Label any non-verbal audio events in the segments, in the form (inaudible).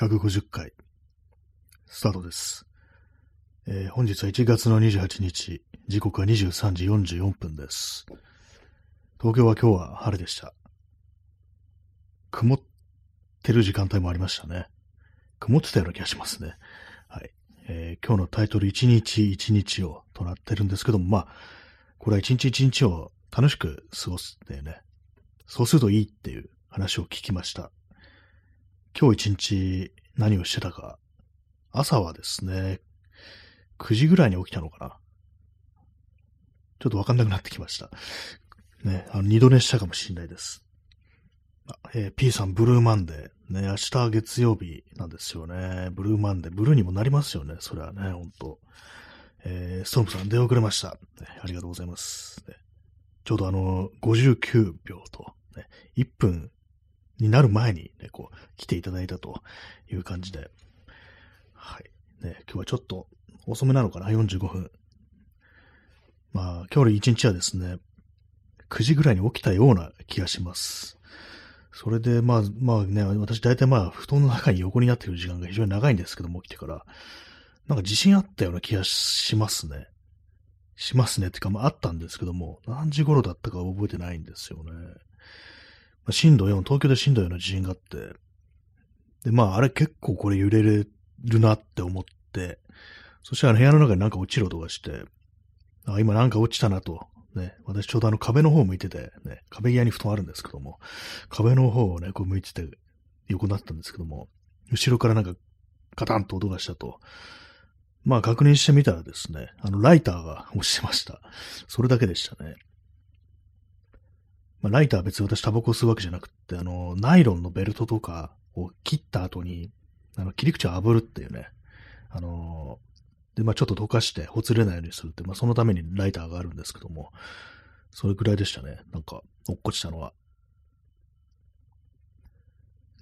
150回、スタートです。えー本日は1月の28日、時刻は23時44分です。東京は今日は晴れでした。曇ってる時間帯もありましたね。曇ってたような気がしますね。はい。えー今日のタイトル、1日1日をとなってるんですけども、まあ、これは1日1日を楽しく過ごすってね、そうするといいっていう話を聞きました。今日一日何をしてたか。朝はですね、9時ぐらいに起きたのかな。ちょっとわかんなくなってきました。ね、あの、二度寝したかもしれないです。えー P さん、ブルーマンデー。ね、明日月曜日なんですよね。ブルーマンデー。ブルーにもなりますよね。それはね、ほんと。えーストームさん、出遅れました、ね。ありがとうございます。ねちょうどあの、59秒と、ね、1分になる前にね、こう、来ていただいたという感じで、はい。ね、今日はちょっと遅めなのかな、45分。まあ、今日の一日はですね、9時ぐらいに起きたような気がします。それで、まあ、まあね、私大体まあ、布団の中に横になっている時間が非常に長いんですけども、起きてから、なんか自信あったような気がしますね。しますね。ってか、まあ、あったんですけども、何時頃だったか覚えてないんですよね。震度4、東京で震度4の地震があって、で、まあ、あれ結構これ揺れるなって思って、そしたら部屋の中になんか落ちる音がして、あ、今なんか落ちたなと。ね、私ちょうどあの壁の方を向いてて、ね、壁際に布団あるんですけども、壁の方をね、こう向いてて、横になったんですけども、後ろからなんか、カタンと音がしたと。まあ確認してみたらですね、あのライターが落ちてました。それだけでしたね。まあライターは別に私タバコを吸うわけじゃなくって、あの、ナイロンのベルトとかを切った後に、あの、切り口を炙るっていうね、あので、まあちょっと溶かしてほつれないようにするって、まあそのためにライターがあるんですけども、それくらいでしたね。なんか、落っこちたのは。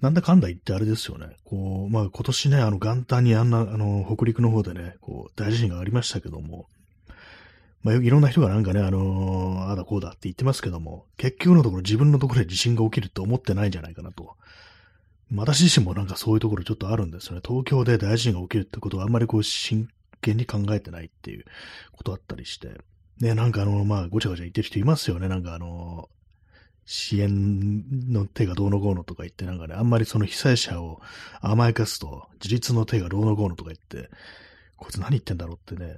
なんだかんだ言ってあれですよね。こう、まあ今年ね、あの元旦にあんな、あの、北陸の方でね、こう、大地震がありましたけども、まあいろんな人がなんかね、あのーあだこうだって言ってますけども、結局のところ自分のところで地震が起きるって思ってないんじゃないかなと。私自身もなんかそういうところちょっとあるんですよね。東京で大地震が起きるってことはあんまりこう真剣に考えてないっていうことあったりして。ね、なんかあの、まあ、ごちゃごちゃ言ってる人いますよね。なんかあの、支援の手がどうのこうのとか言って、なんかね、あんまりその被災者を甘やかすと、自立の手がどうのこうのとか言って、こいつ何言ってんだろうってね、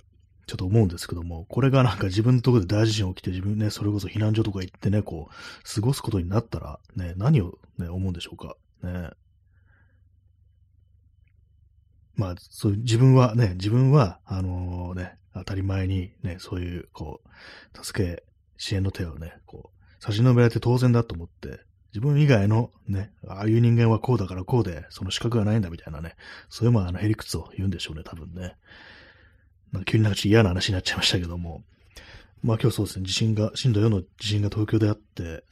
ちょっと思うんですけども、これがなんか自分のところで大地震起きて、自分ね、それこそ避難所とか行ってね、こう、過ごすことになったら、ね、何をね、思うんでしょうか。ね。まあ、そういう、自分はね、自分は、あのね、当たり前にね、そういう、こう、助け、支援の手をね、こう、差し伸べられて当然だと思って、自分以外のね、ああいう人間はこうだからこうで、その資格がないんだみたいなね、そういうまあ、あの、へりくつを言うんでしょうね、多分ね。なんか急になんかちょっと嫌な話になっちゃいましたけども。まあ今日そうですね、地震が、震度4の地震が東京であって、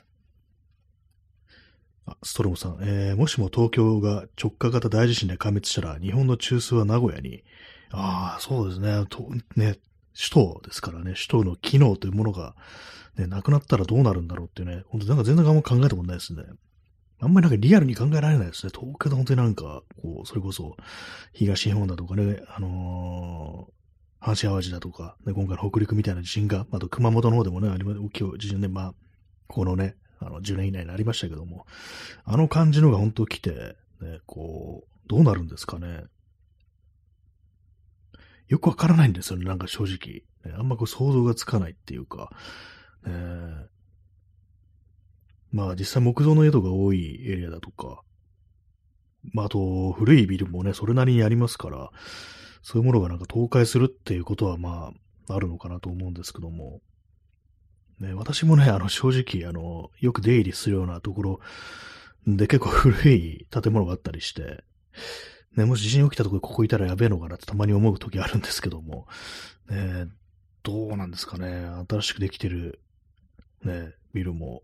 あ、ストロムさん、えー、もしも東京が直下型大地震で壊滅したら、日本の中枢は名古屋に、ああ、そうですね、と、ね、首都ですからね、首都の機能というものが、ね、なくなったらどうなるんだろうっていうね、本当なんか全然あんま考えたことないですね。あんまりなんかリアルに考えられないですね。東京で本当になんか、こう、それこそ、東日本だとかね、あのー阪神淡路だとか、ね、今回の北陸みたいな地震が、あと熊本の方でもね、ありま大きい地震ね、まあ、このね、あの、10年以内にありましたけども、あの感じのが本当来て、ね、こう、どうなるんですかね。よくわからないんですよね、なんか正直。ねあんまこう想像がつかないっていうか、ねまあ実際木造の家とか多いエリアだとか、まああと古いビルもね、それなりにありますから、そういうものがなんか倒壊するっていうことはまあ、あるのかなと思うんですけども、ね、私もね、あの正直、あの、よく出入りするようなところで結構古い建物があったりして、ね、もし地震起きたところここいたらやべえのかなってたまに思う時あるんですけども、ね、どうなんですかね、新しくできてる、ね、ビルも、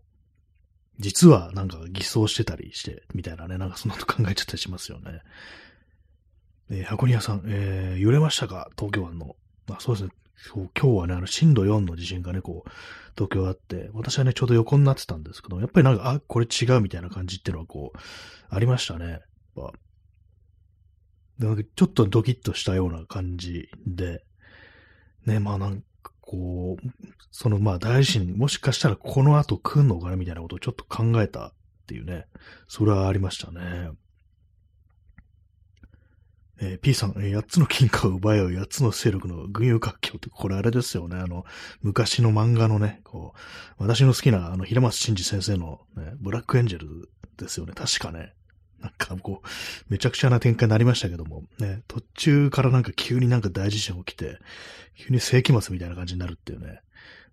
実はなんか偽装してたりして、みたいなね、なんかそんなこと考えちゃったりしますよね。えー箱庭さん、えー揺れましたか？東京湾の。あ、そうですね。そう今日はね、あの、震度4の地震がね、こう、東京あって、私はね、ちょうど横になってたんですけど、やっぱりなんか、あ、これ違うみたいな感じっていうのは、こう、ありましたね。やっぱなんかちょっとドキッとしたような感じで、ね、まあなんかこう、そのまあ大臣、もしかしたらこの後来んのかなみたいなことをちょっと考えたっていうね、それはありましたね。えー、P さん、えー、8つの金貨を奪い合う8つの勢力の軍友割拠って、これあれですよね。あの、昔の漫画のね、こう、私の好きな、あの、平松真二先生の、ね、ブラックエンジェルですよね。確かね。なんかこう、めちゃくちゃな展開になりましたけども、ね、途中からなんか急になんか大地震起きて、急に世紀末みたいな感じになるっていうね、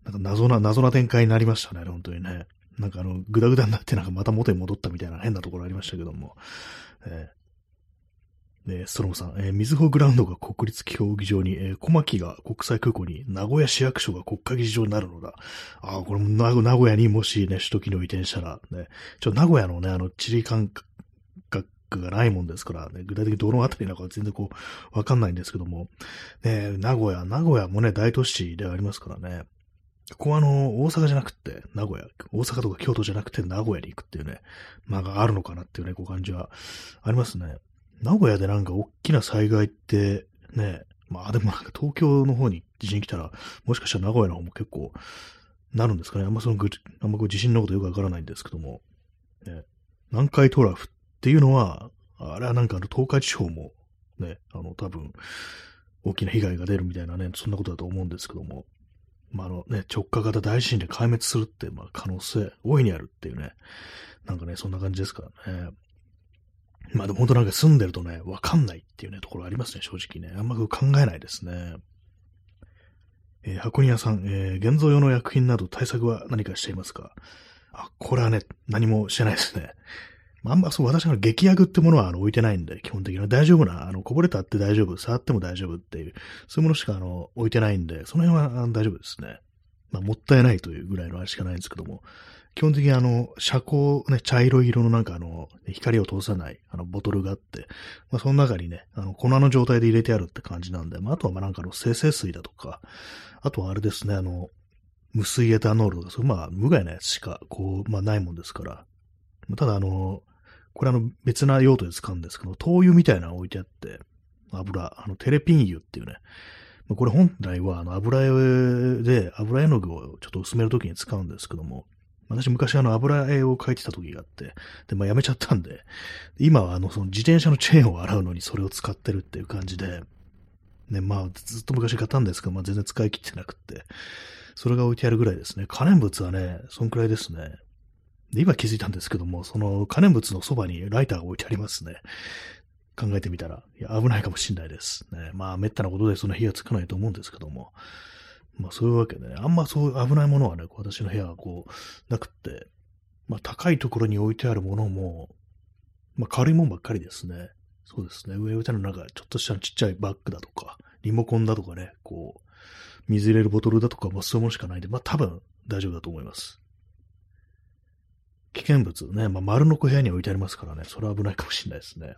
なんか謎な、謎な展開になりましたね、本当にね。なんかあの、ぐだぐだになってなんかまた元に戻ったみたいな変なところありましたけども、えーえストロムさん、えー、水穂グラウンドが国立競技場に、えー、小牧が国際空港に、名古屋市役所が国会議事場になるのだ。ああ、これも名古屋にもしね、首都機能移転したら、ね、ちょ、名古屋のね、あの、地理感覚がないもんですから、ね、具体的にどのあたりなのか全然こう、わかんないんですけども、ね、名古屋、名古屋もね、大都市ではありますからね、ここはあの、大阪じゃなくて、名古屋、大阪とか京都じゃなくて名古屋に行くっていうね、なんかあるのかなっていうね、こう感じはありますね。名古屋でなんか大きな災害って、ね、まあでもなんか東京の方に地震来たら、もしかしたら名古屋の方も結構なるんですかね。あんまそのぐ、あんまこう地震のことよくわからないんですけども、ね、南海トラフっていうのは、あれはなんかあの東海地方もね、あの多分大きな被害が出るみたいなね、そんなことだと思うんですけども、まあ、あのね、直下型大地震で壊滅するって、まあ可能性大いにあるっていうね、なんかね、そんな感じですからね。まあでも本当なんか住んでるとね、わかんないっていうね、ところありますね、正直ね。あんま考えないですね。えー、箱庭さん、えー、現像用の薬品など対策は何かしていますか？あ、これはね、何もしてないですね。あんまそう、私は劇薬ってものはあの置いてないんで、基本的には大丈夫な、あの、こぼれたって大丈夫、触っても大丈夫っていう、そういうものしかあの置いてないんで、その辺は大丈夫ですね。まあ、もったいないというぐらいのあれしかないんですけども、基本的にあの、遮光、ね、茶色い色のなんかあの、光を通さない、あの、ボトルがあって、まあ、その中にね、あの、粉の状態で入れてあるって感じなんで、まあ、あとはまあなんかの生成水だとか、あとはあれですね、あの、無水エタノールとか、そまあ、無害なやつしか、こう、まあ、ないもんですから。ただ、あの、これあの、別な用途で使うんですけど、灯油みたいなの置いてあって、油、あの、テレピン油っていうね、まあこれ本来はあの油絵で油絵の具をちょっと薄めるときに使うんですけども、私昔あの油絵を描いてた時があって、で、まあやめちゃったんで、今はあのその自転車のチェーンを洗うのにそれを使ってるっていう感じで、ね、まあずっと昔買ったんですけど、まあ全然使い切ってなくって、それが置いてあるぐらいですね。可燃物はね、そんくらいですね。で、今気づいたんですけども、その可燃物のそばにライターが置いてありますね。考えてみたら、いや、危ないかもしんないです。ね、まあ、めったなことでその火がつかないと思うんですけども、まあそういうわけで、ね、あんまそう危ないものはね、私の部屋はこう、なくって、まあ高いところに置いてあるものも、まあ軽いもんばっかりですね。そうですね。上置いてあるなんか、ちょっとしたちっちゃいバッグだとか、リモコンだとかね、こう、水入れるボトルだとか、まあそういうものしかないんで、まあ多分大丈夫だと思います。危険物ね、まあ丸のこ部屋に置いてありますからね、それは危ないかもしれないですね。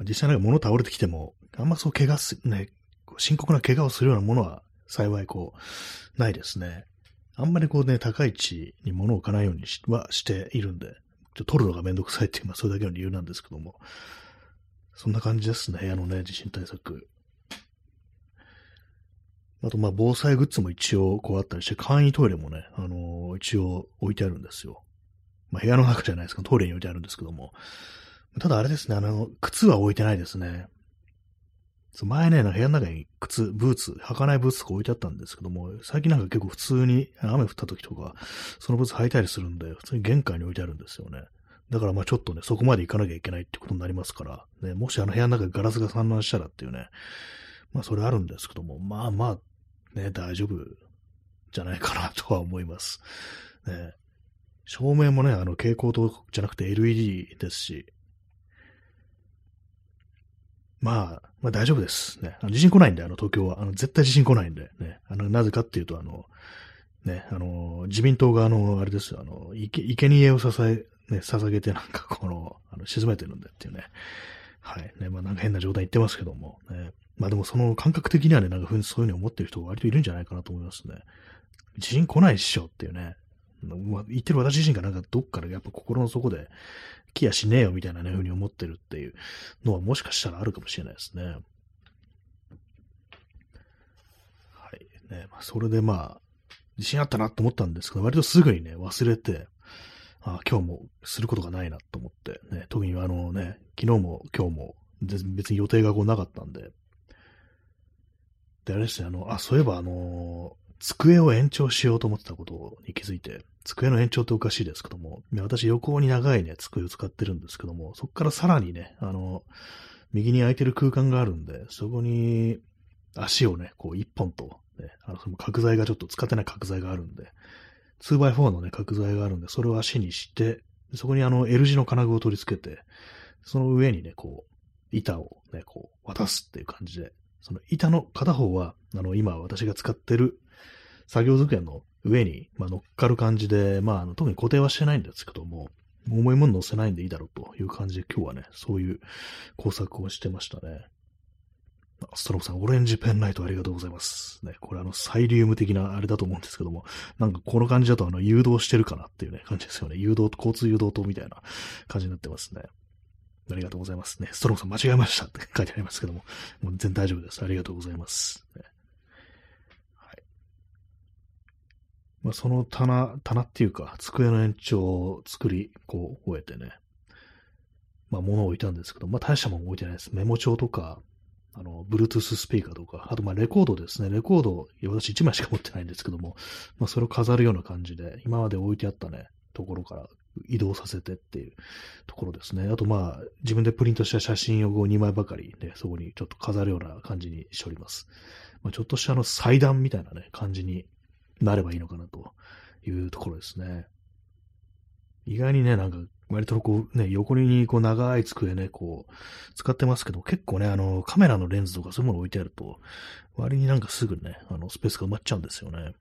実際なんか物倒れてきても、あんまそう怪我す、ね、深刻な怪我をするようなものは幸いこう、ないですね。あんまりこうね、高い位置に物を置かないようにはしているんで、ちょ取るのがめんどくさいっていう、まあそれだけの理由なんですけども。そんな感じですね、部屋のね、地震対策。あと、まあ、防災グッズも一応こうあったりして、簡易トイレもね、あのー、一応置いてあるんですよ。まあ、部屋の中じゃないですか、トイレに置いてあるんですけども。ただあれですね、あの、靴は置いてないですね。前ね、部屋の中に靴、ブーツ、履かないブーツとか置いてあったんですけども、最近なんか結構普通に雨降った時とか、そのブーツ履いたりするんで、普通に玄関に置いてあるんですよね。だからまあちょっとね、そこまで行かなきゃいけないってことになりますから、ね、もしあの部屋の中にガラスが散乱したらっていうね、まあそれあるんですけども、まあまあ、ね、大丈夫じゃないかなとは思います。ね、照明もね、あの蛍光灯じゃなくて LED ですし、まあ、まあ大丈夫です。ね。あの地震来ないんで、あの東京は。あの絶対地震来ないんで、ね。あの、なぜかっていうと、あの、ね、あの、自民党があの、あれですよ、あの、いけ生贄を支え、ね、捧げてなんかこの、あの沈めてるんだっていうね。はい。ね、まあなんか変な状態言ってますけども、ね。まあでもその感覚的にはね、なんかそういうふうに思ってる人が割といるんじゃないかなと思いますね。地震来ないっしょっていうね。まあ、言ってる私自身がなんかどっかでやっぱ心の底で、来やしねえよみたいなね、ふうに思ってるっていうのはもしかしたらあるかもしれないですね。はい。ね、まあ、それでまあ、自信あったなと思ったんですけど、割とすぐにね、忘れて、あ今日もすることがないなと思って、ね、特にあのね、昨日も今日も別に予定がこうなかったんで、で、あれですね、あの、あ、そういえばあの机を延長しようと思ってたことに気づいて、机の延長っておかしいですけども、私横に長いね、机を使ってるんですけども、そこからさらにね、あの、右に空いてる空間があるんで、そこに足をね、こう一本と、ね、あの、その角材がちょっと使ってない角材があるんで、2x4 のね、角材があるんで、それを足にして、そこにあの L 字の金具を取り付けて、その上にね、こう、板をね、こう、渡すっていう感じで、その板の片方は、あの、今私が使ってる作業机の上に、まあ、乗っかる感じで、まあ、あの特に固定はしてないんですけども、重いもの乗せないんでいいだろうという感じで今日はね、そういう工作をしてましたね。ストロークさん、オレンジペンライトありがとうございます。ね、これあの、サイリウム的なあれだと思うんですけども、なんかこの感じだとあの、誘導してるかなっていうね、感じですよね。誘導、交通誘導灯みたいな感じになってますね。ありがとうございますね。ストロークさん間違えましたって書いてありますけども、もう全然大丈夫です。ありがとうございます。ねまあ、その棚、棚っていうか、机の延長を作り、こう、終えてね、まあ、物を置いたんですけど、まあ、大したもの置いてないです。メモ帳とか、あの、Bluetooth スピーカーとか、あと、ま、レコードですね。レコード、私1枚しか持ってないんですけども、まあ、それを飾るような感じで、今まで置いてあったね、ところから移動させてっていうところですね。あと、まあ、自分でプリントした写真を2枚ばかりね、そこにちょっと飾るような感じにしております。まあ、ちょっとしたあの祭壇みたいなね、感じになればいいのかなというところですね。意外にね、なんか、割とこうね、横にこう長い机ね、こう、使ってますけど、結構ね、あの、カメラのレンズとかそういうもの置いてあると、割になんかすぐね、あの、スペースが埋まっちゃうんですよね。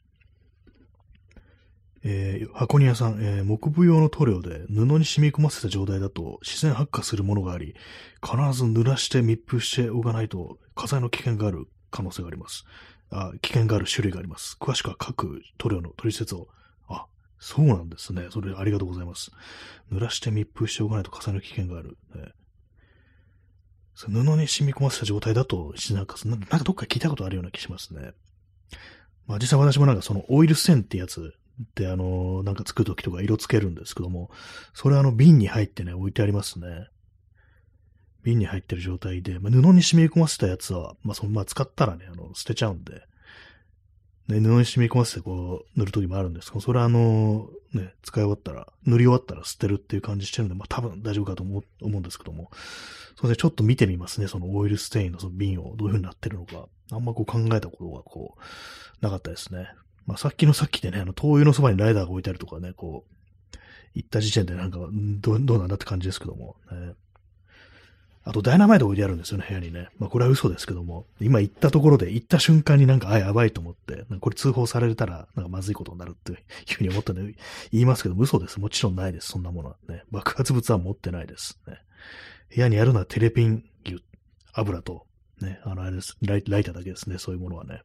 えー、箱庭さん、えー、木部用の塗料で布に染み込ませた状態だと自然発火するものがあり、必ず濡らして密封しておかないと火災の危険がある可能性があります。あ危険がある種類があります。詳しくは各塗料の取説を。あ、そうなんですね。それありがとうございます。濡らして密封しておかないと火災の危険がある。ね、布に染み込ませた状態だと、なんか、なんかどっか聞いたことあるような気しますね。まあ実際私もなんかそのオイル線ってやつであの、なんか作るときとか色つけるんですけども、それあの瓶に入ってね、置いてありますね。瓶に入ってる状態で、まあ、布に染み込ませたやつは、まあ、そのまあ、使ったらね、あの、捨てちゃうんで、ね、布に染み込ませてこう、塗るときもあるんですけど、それはあの、ね、使い終わったら、塗り終わったら捨てるっていう感じしてるんで、まあ、多分大丈夫かと思う思うんですけども、それでちょっと見てみますね、そのオイルステインのその瓶をどういう風になってるのか。あんまこう考えたことがこう、なかったですね。まあ、さっきのさっきでね、あの、灯油のそばにライダーが置いてあるとかね、こう、行った時点でなんか、どどうなんだって感じですけども、ね、あと、ダイナマイト置いてあるんですよね、部屋にね。まあ、これは嘘ですけども、今行ったところで、行った瞬間になんか、あ、やばいと思って、これ通報されたら、なんかまずいことになるっていうふうに思ったんで、言いますけど、嘘です。もちろんないです、そんなものはね。爆発物は持ってないです。ね、部屋にあるのはテレピン油、油と、ね、あの、あれです、ライライターだけですね、そういうものはね。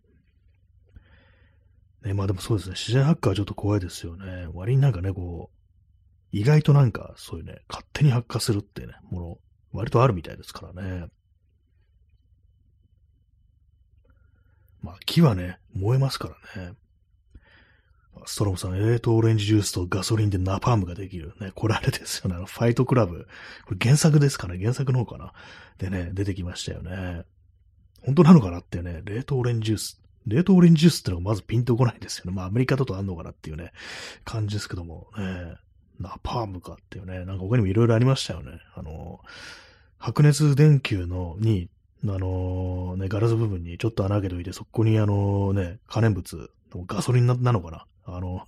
ね、まあでもそうですね、自然発火はちょっと怖いですよね。割になんかね、こう、意外となんか、そういうね、勝手に発火するっていうね、もの、割とあるみたいですからね。まあ、木はね、燃えますからね。ストロムさん、冷凍オレンジジュースとガソリンでナパームができる。ね、これあれですよね。あの、ファイトクラブ。これ原作ですかね原作の方かなでね、出てきましたよね。本当なのかなってね、冷凍オレンジジュース。冷凍オレンジジュースってのがまずピンとこないんですよね。まあ、アメリカだとあんのかなっていうね、感じですけども、ね、ナパームかっていうね、なんか他にもいろいろありましたよね。あの、白熱電球のに、あのね、ガラス部分にちょっと穴開けといて、そこにあのね、可燃物、ガソリンなのかな？あの、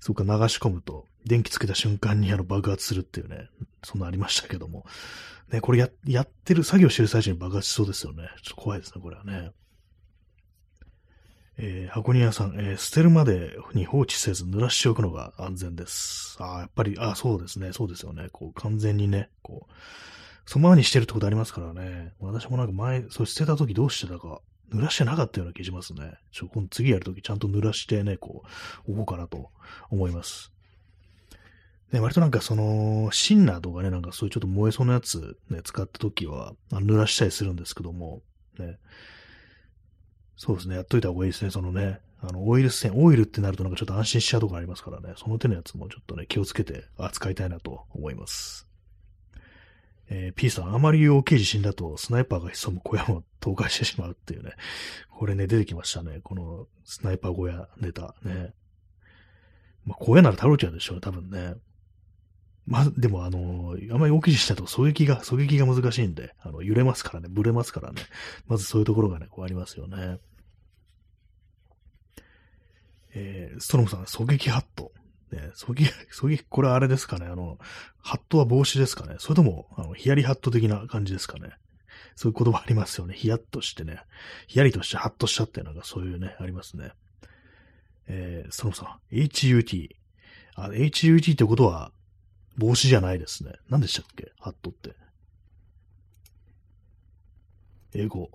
そこから流し込むと、電気つけた瞬間にあの爆発するっていうね、そんなありましたけども。ね、これや、やってる、作業してる最中に爆発しそうですよね。ちょっと怖いですね、これはね。えー、箱庭さん、えー、捨てるまでに放置せず濡らしておくのが安全です。ああ、やっぱり、ああそうですね、そうですよね。こう、完全にね、こう、そのままにしてるってことありますからね。私もなんか前、そう捨てた時どうしてたか、濡らしてなかったような気しますね。ちょ、今次やるときちゃんと濡らしてね、こう、置こうかなと思います。ね、割となんかその、シンナーとかね、なんかそういうちょっと燃えそうなやつね、使ったときは、濡らしたりするんですけども、ね。そうですね、やっといた方がいいですね、そのね、あの、オイル線、オイルってなるとなんかちょっと安心しちゃうとこありますからね、その手のやつもちょっとね、気をつけて扱いたいなと思います。えー、P さん、あまり大きい地震だとスナイパーが潜む小屋も倒壊してしまうっていうね。(laughs) これね、出てきましたね。このスナイパー小屋ネタね。まあ、小屋なら倒れちゃうでしょう、多分ね。まあ、でもあのー、あまり大きい地震だと狙撃が、狙撃が難しいんで、あの、揺れますからね、ブレますからね。まずそういうところがね、こうありますよね。えー、ストロムさん、狙撃ハット。ね、そぎ、(laughs) そぎ、これあれですかね、あの、ハットは帽子ですかね。それとも、あの、ヒヤリハット的な感じですかね。そういう言葉ありますよね。ヒヤッとしてね。ヒヤリとしてハッとしちゃってなんかそういうね、ありますね。えー、そのさ、HUT。あ、HUT ってことは、帽子じゃないですね。何でしたっけ？ハットって。英語。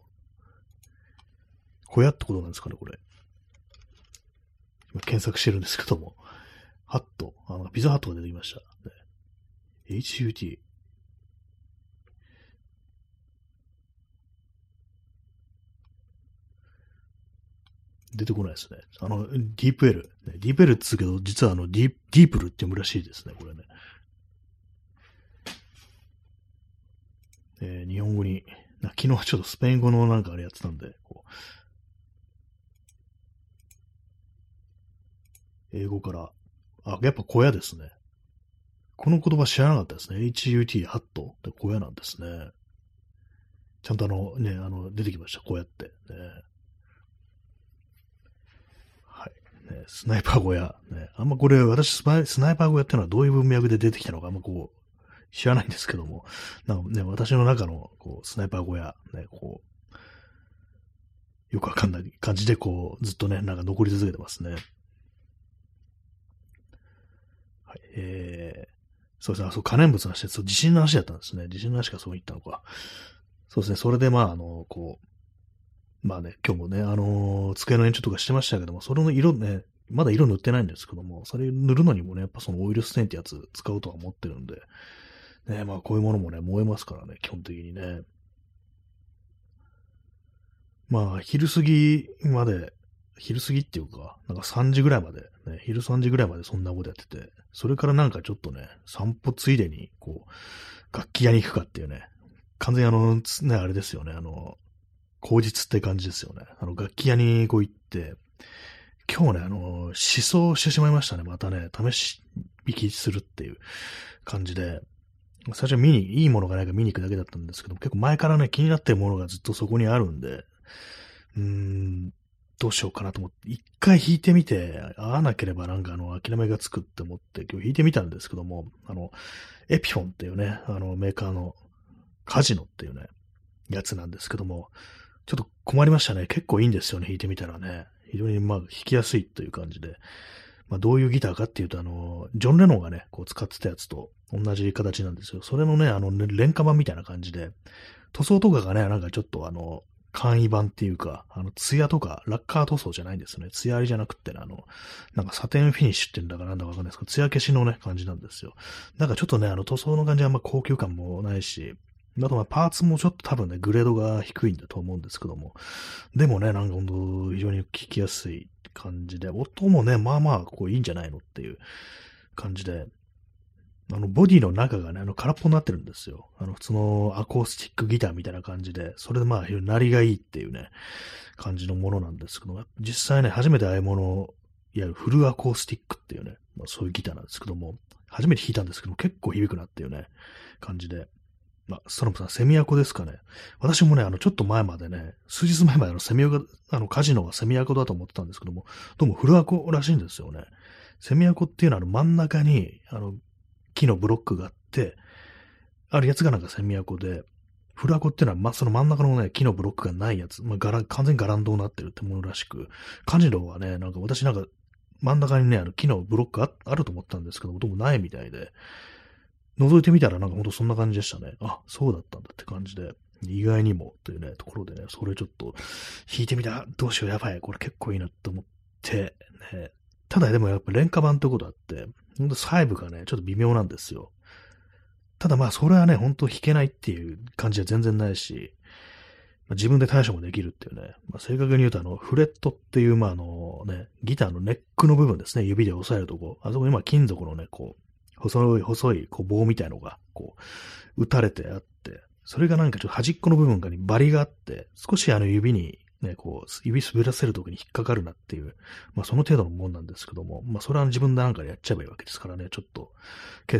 小屋ってことなんですかね、これ。今検索してるんですけども。ハット。あの、ピザハットが出てきました。ね、HUT。出てこないですね。あの、ディープ L。ね、ディープ L って言うけど、実はあの、ディディープルって読むらしいですね、これね。えー、日本語に、な昨日ちょっとスペイン語のなんかあれやってたんで、英語からあ、やっぱ小屋ですね。この言葉知らなかったですね。HUT ハットって小屋なんですね。ちゃんとあの、ね、あの、出てきました。小屋って。ね、はい。ね、スナイパー小屋。ね、あんまこれ、私スナイパー小屋ってのはどういう文脈で出てきたのかあんまこう、知らないんですけども、なんかね、私の中の、こう、スナイパー小屋、ね、こう、よくわかんない感じで、こう、ずっとね、なんか残り続けてますね。えー、そうですね、あそう、可燃物の話で、そう、地震の話だったんですね。地震の話がそう言ったのか。そうですね、それでまあ、あの、こう、まあね、今日もね、あのー、机の延長とかしてましたけども、それの色ね、まだ色塗ってないんですけども、それ塗るのにもね、やっぱそのオイルステンってやつ使うとは思ってるんで、ね、まあこういうものもね、燃えますからね、基本的にね。まあ、昼過ぎまで、昼過ぎっていうか、なんか3時ぐらいまで、ね、昼3時ぐらいまでそんなことやってて、それからなんかちょっとね、散歩ついでに、こう、楽器屋に行くかっていうね、完全にあの、ね、あれですよね、あの、口実って感じですよね。あの、楽器屋にこう行って、今日ね、あの、思想してしまいましたね。またね、試し引きするっていう感じで、最初見に、いいものがないか見に行くだけだったんですけど、結構前からね、気になってるものがずっとそこにあるんで、うーん、どうしようかなと思って、一回弾いてみて、合わなければなんかあの、諦めがつくって思って、今日弾いてみたんですけども、あの、エピフォンっていうね、あの、メーカーのカジノっていうね、やつなんですけども、ちょっと困りましたね。結構いいんですよね、弾いてみたらね。非常にまあ弾きやすいという感じで。まあどういうギターかっていうと、あの、ジョン・レノンがね、こう使ってたやつと同じ形なんですよ。それのね、あの、廉価版みたいな感じで、塗装とかがね、なんかちょっとあの、簡易版っていうか、あの、ツヤとか、ラッカー塗装じゃないんですよね。ツヤありじゃなくってね、あの、なんかサテンフィニッシュってんだかなんだかわかんないですけど、ツヤ消しのね、感じなんですよ。なんかちょっとね、あの塗装の感じはあんま高級感もないし、あとまあパーツもちょっと多分ね、グレードが低いんだと思うんですけども。でもね、なんか本当非常に聞きやすい感じで、音もね、まあまあ、こういいんじゃないのっていう感じで、あの、ボディの中がね、あの、空っぽになってるんですよ。あの、普通のアコースティックギターみたいな感じで、それでまあ、鳴りがいいっていうね、感じのものなんですけども、実際ね、初めてああいうもの、いわゆるフルアコースティックっていうね、まあ、そういうギターなんですけども、初めて弾いたんですけども、結構響くなっていうね、感じで。まあ、ストロムさん、セミアコですかね。私もね、あの、ちょっと前までね、数日前まであのセミアコ、あの、カジノはセミアコだと思ってたんですけども、どうもフルアコらしいんですよね。セミアコっていうのは、あの、真ん中に、あの、木のブロックがあって、あるやつがなんかセミアコで、フルアコっていうのは、ま、その真ん中のね、木のブロックがないやつ、まあ、ガラ、完全にガランドになってるってものらしく、カジノはね、なんか私なんか、真ん中にね、あの木のブロックああると思ったんですけど、どうもないみたいで、覗いてみたらなんかほんとそんな感じでしたね。あ、そうだったんだって感じで。意外にもというね、ところでね、それちょっと弾いてみた。どうしよう、やばい。これ結構いいなと思って、ね、ただでもやっぱ廉価版ってことあって、ほんと細部がね、ちょっと微妙なんですよ。ただまあ、それはね、ほんと弾けないっていう感じは全然ないし、まあ、自分で対処もできるっていうね、まあ、正確に言うとあの、フレットっていう、まああのね、ギターのネックの部分ですね、指で押さえるとこ、あそこにまあ金属のね、こう、細い、細い、こう棒みたいのが、こう、打たれてあって、それがなんかちょっと端っこの部分がにバリがあって、少しあの指にね、こう、指滑らせるときに引っかかるなっていう、まあその程度のもんなんですけども、まあそれは自分でなんかでやっちゃえばいいわけですからね、ちょっと、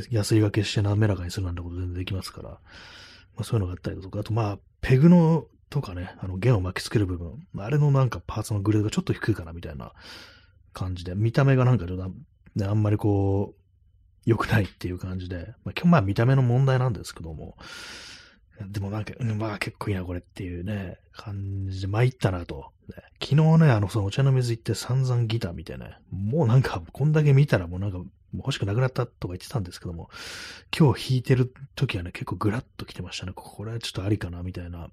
やすりがけして滑らかにするなんてこと全然できますから、まあそういうのがあったりだとか、あとまあ、ペグのとかね、あの弦を巻きつける部分、あれのなんかパーツのグレードがちょっと低いかなみたいな感じで、見た目がなんかちょっと、ね、あんまりこう、良くないっていう感じで、まあ、今日まあ見た目の問題なんですけども、でもなんか、うんまあ結構いいなこれっていうね、感じで参ったなと。ね、昨日ね、あの、そのお茶の水行って散々ギター見てね、もうなんか、こんだけ見たらもうなんか、欲しくなくなったとか言ってたんですけども、今日弾いてる時はね、結構グラッと来てましたね。これはちょっとありかな、みたいな。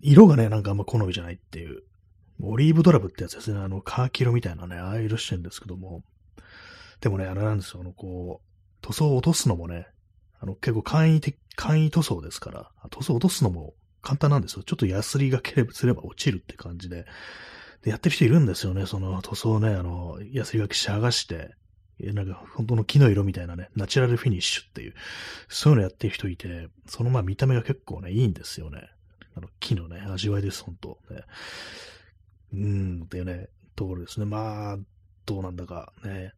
色がね、なんかあんま好みじゃないっていう。オリーブドラブってやつですね。あの、カーキ色みたいなね、ああいう色してるんですけども。でもね、あれなんですよ。あの、こう、塗装を落とすのもね、あの、結構簡易的、簡易塗装ですから、塗装落とすのも簡単なんですよ。ちょっとヤスリがければすれば落ちるって感じで。で、やってる人いるんですよね。その塗装ね、あの、ヤスリがけし剥がして、なんか本当の木の色みたいなね、ナチュラルフィニッシュっていう、そういうのやってる人いて、そのまあ見た目が結構ね、いいんですよね。あの、木のね、味わいです、本当ね。うーん、っていうね、ところですね。まあ、どうなんだかね。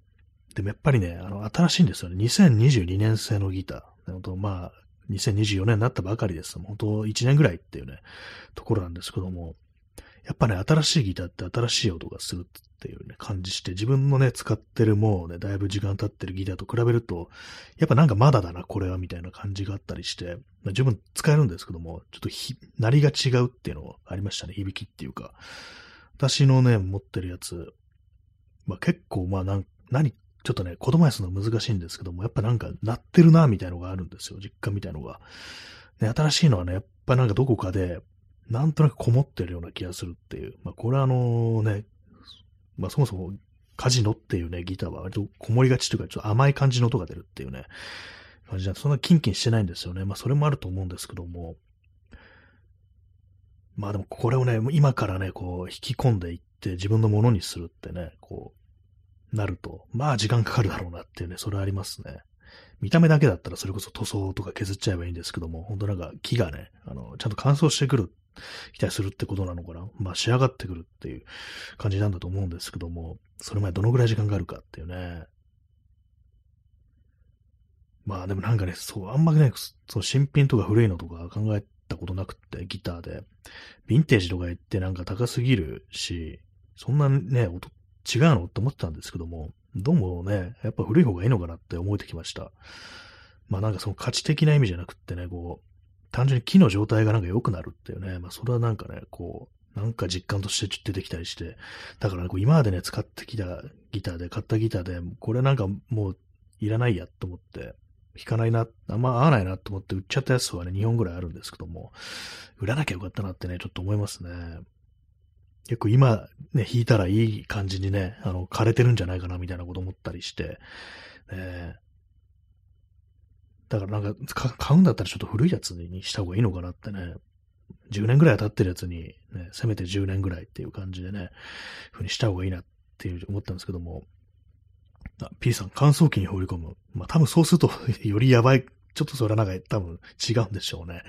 でもやっぱりね、あの、新しいんですよね。2022年製のギター。本当まあ、2024年になったばかりです。本当1年ぐらいっていうね、ところなんですけども、やっぱね、新しいギターって新しい音がするっていうね、感じして、自分のね、使ってるもうね、だいぶ時間経ってるギターと比べると、やっぱなんかまだだな、これは、みたいな感じがあったりして、まあ、十分使えるんですけども、ちょっとひ、なりが違うっていうのがありましたね、響きっていうか。私のね、持ってるやつ、まあ結構、まあなん、何ちょっとね、言葉にするの難しいんですけども、やっぱなんか鳴ってるな、みたいのがあるんですよ。実感みたいのが。ね、新しいのはね、やっぱなんかどこかで、なんとなくこもってるような気がするっていう。まあ、これはあのね、まあ、そもそもカジノっていうね、ギターは割とこもりがちというか、ちょっと甘い感じの音が出るっていうね、感じなんで、そんなキンキンしてないんですよね。まあ、それもあると思うんですけども。まあでもこれをね、今からね、こう、引き込んでいって自分のものにするってね、こう、なると、まあ時間かかるだろうなっていうね、それありますね。見た目だけだったらそれこそ塗装とか削っちゃえばいいんですけども、本当なんか木がね、あの、ちゃんと乾燥してくる、期待するってことなのかな。まあ仕上がってくるっていう感じなんだと思うんですけども、それまでどのぐらい時間があるかっていうね。まあでもなんかね、そう、あんまね、その新品とか古いのとか考えたことなくって、ギターで。ヴィンテージとか言ってなんか高すぎるし、そんなね、音違うの？って思ってたんですけども、どうもね、やっぱ古い方がいいのかなって思えてきました。まあなんかその価値的な意味じゃなくってね、こう、単純に木の状態がなんか良くなるっていうね、まあそれはなんかね、こう、なんか実感として出てきたりして、だから、こう今までね、使ってきたギターで、買ったギターで、これなんかもういらないやと思って、弾かないな、あんま合わないなと思って売っちゃったやつはね、2本ぐらいあるんですけども、売らなきゃよかったなってね、ちょっと思いますね。結構今ね、弾いたらいい感じにね、あの、枯れてるんじゃないかなみたいなこと思ったりして、ね、だからなんか、買うんだったらちょっと古いやつにした方がいいのかなってね、10年ぐらい経ってるやつに、ね、せめて10年ぐらいっていう感じでね、ふうにした方がいいなっていう思ったんですけども、あ P さん乾燥機に放り込む。まあ多分そうするとよりやばい、ちょっとそれはなんか多分違うんでしょうね。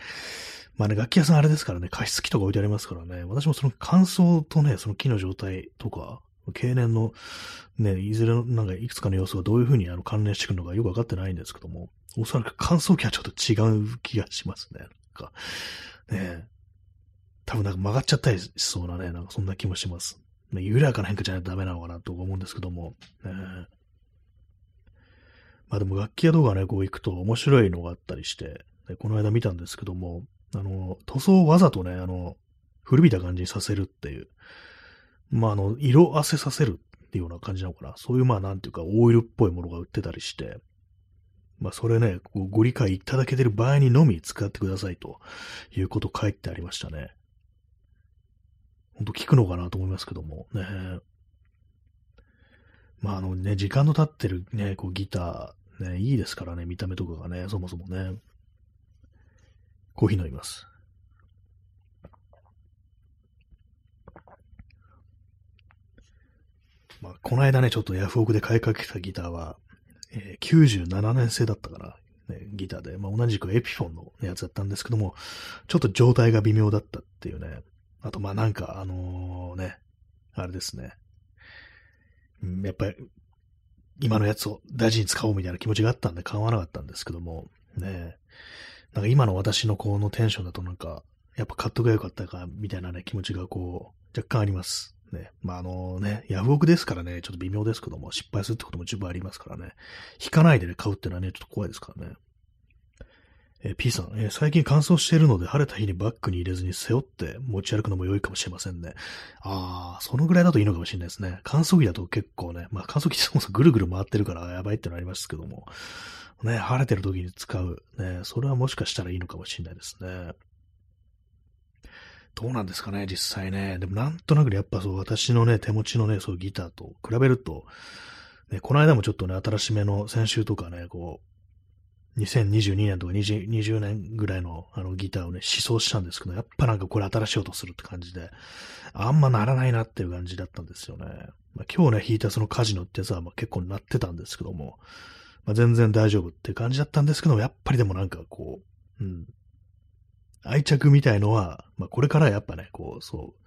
まあね、楽器屋さんあれですからね、加湿器とか置いてありますからね、私もその乾燥とね、その木の状態とか、経年のね、いずれのなんかいくつかの要素がどういうふうにあの関連してくるのかよくわかってないんですけども、おそらく乾燥機はちょっと違う気がしますね。なんか、ね多分なんか曲がっちゃったりしそうなね、なんかそんな気もします。ね、緩やかな変化じゃないとダメなのかなと思うんですけども、ね、まあでも楽器屋動画ね、こう行くと面白いのがあったりして、この間見たんですけども、あの、塗装をわざとね、あの、古びた感じにさせるっていう、まあ、あの、色あせさせるっていうような感じなのかな。そういう、まあ、なんていうか、オイルっぽいものが売ってたりして、まあ、それね、ご理解いただけてる場合にのみ使ってくださいということ書いてありましたね。ほんと聞くのかなと思いますけども、ね。まあ、あのね、時間の経ってるね、こうギター、ね、いいですからね、見た目とかがね、そもそもね。コーヒー飲みます。まあ、この間ね、ちょっとヤフオクで買いかけたギターは、えー、97年製だったかな、ね、ギターで、まあ、同じくエピフォンのやつだったんですけども、ちょっと状態が微妙だったっていうね。あと、まあなんか、あのー、ね、あれですね。やっぱり、今のやつを大事に使おうみたいな気持ちがあったんで買わなかったんですけども、ね、なんか今の私のこのテンションだとなんか、やっぱ買っとけばよかったか、みたいなね、気持ちがこう、若干あります。ね。まあ、あのね、ヤフオクですからね、ちょっと微妙ですけども、失敗するってことも十分ありますからね。引かないでね、買うってのはね、ちょっと怖いですからね。えー、P さん、えー、最近乾燥しているので晴れた日にバッグに入れずに背負って持ち歩くのも良いかもしれませんね。ああ、そのぐらいだといいのかもしれないですね。乾燥機だと結構ね、まあ乾燥機ってそもそもぐるぐる回ってるからやばいってのありますけども、ね、晴れてる時に使う。ね、それはもしかしたらいいのかもしれないですね。どうなんですかね、実際ね。でもなんとなくやっぱそう、私のね、手持ちのね、そうギターと比べると、ね、この間もちょっとね、新しめの先週とかね、こう、2022年とか 20, 20年ぐらいのあのギターをね、試奏したんですけど、やっぱなんかこれ新しい音するって感じで、あんまならないなっていう感じだったんですよね。まあ、今日ね、弾いたそのカジノってやつはまあ結構なってたんですけども、まあ、全然大丈夫って感じだったんですけどやっぱりでもなんかこう、うん、愛着みたいのは、まあ、これからやっぱね、こう、そう、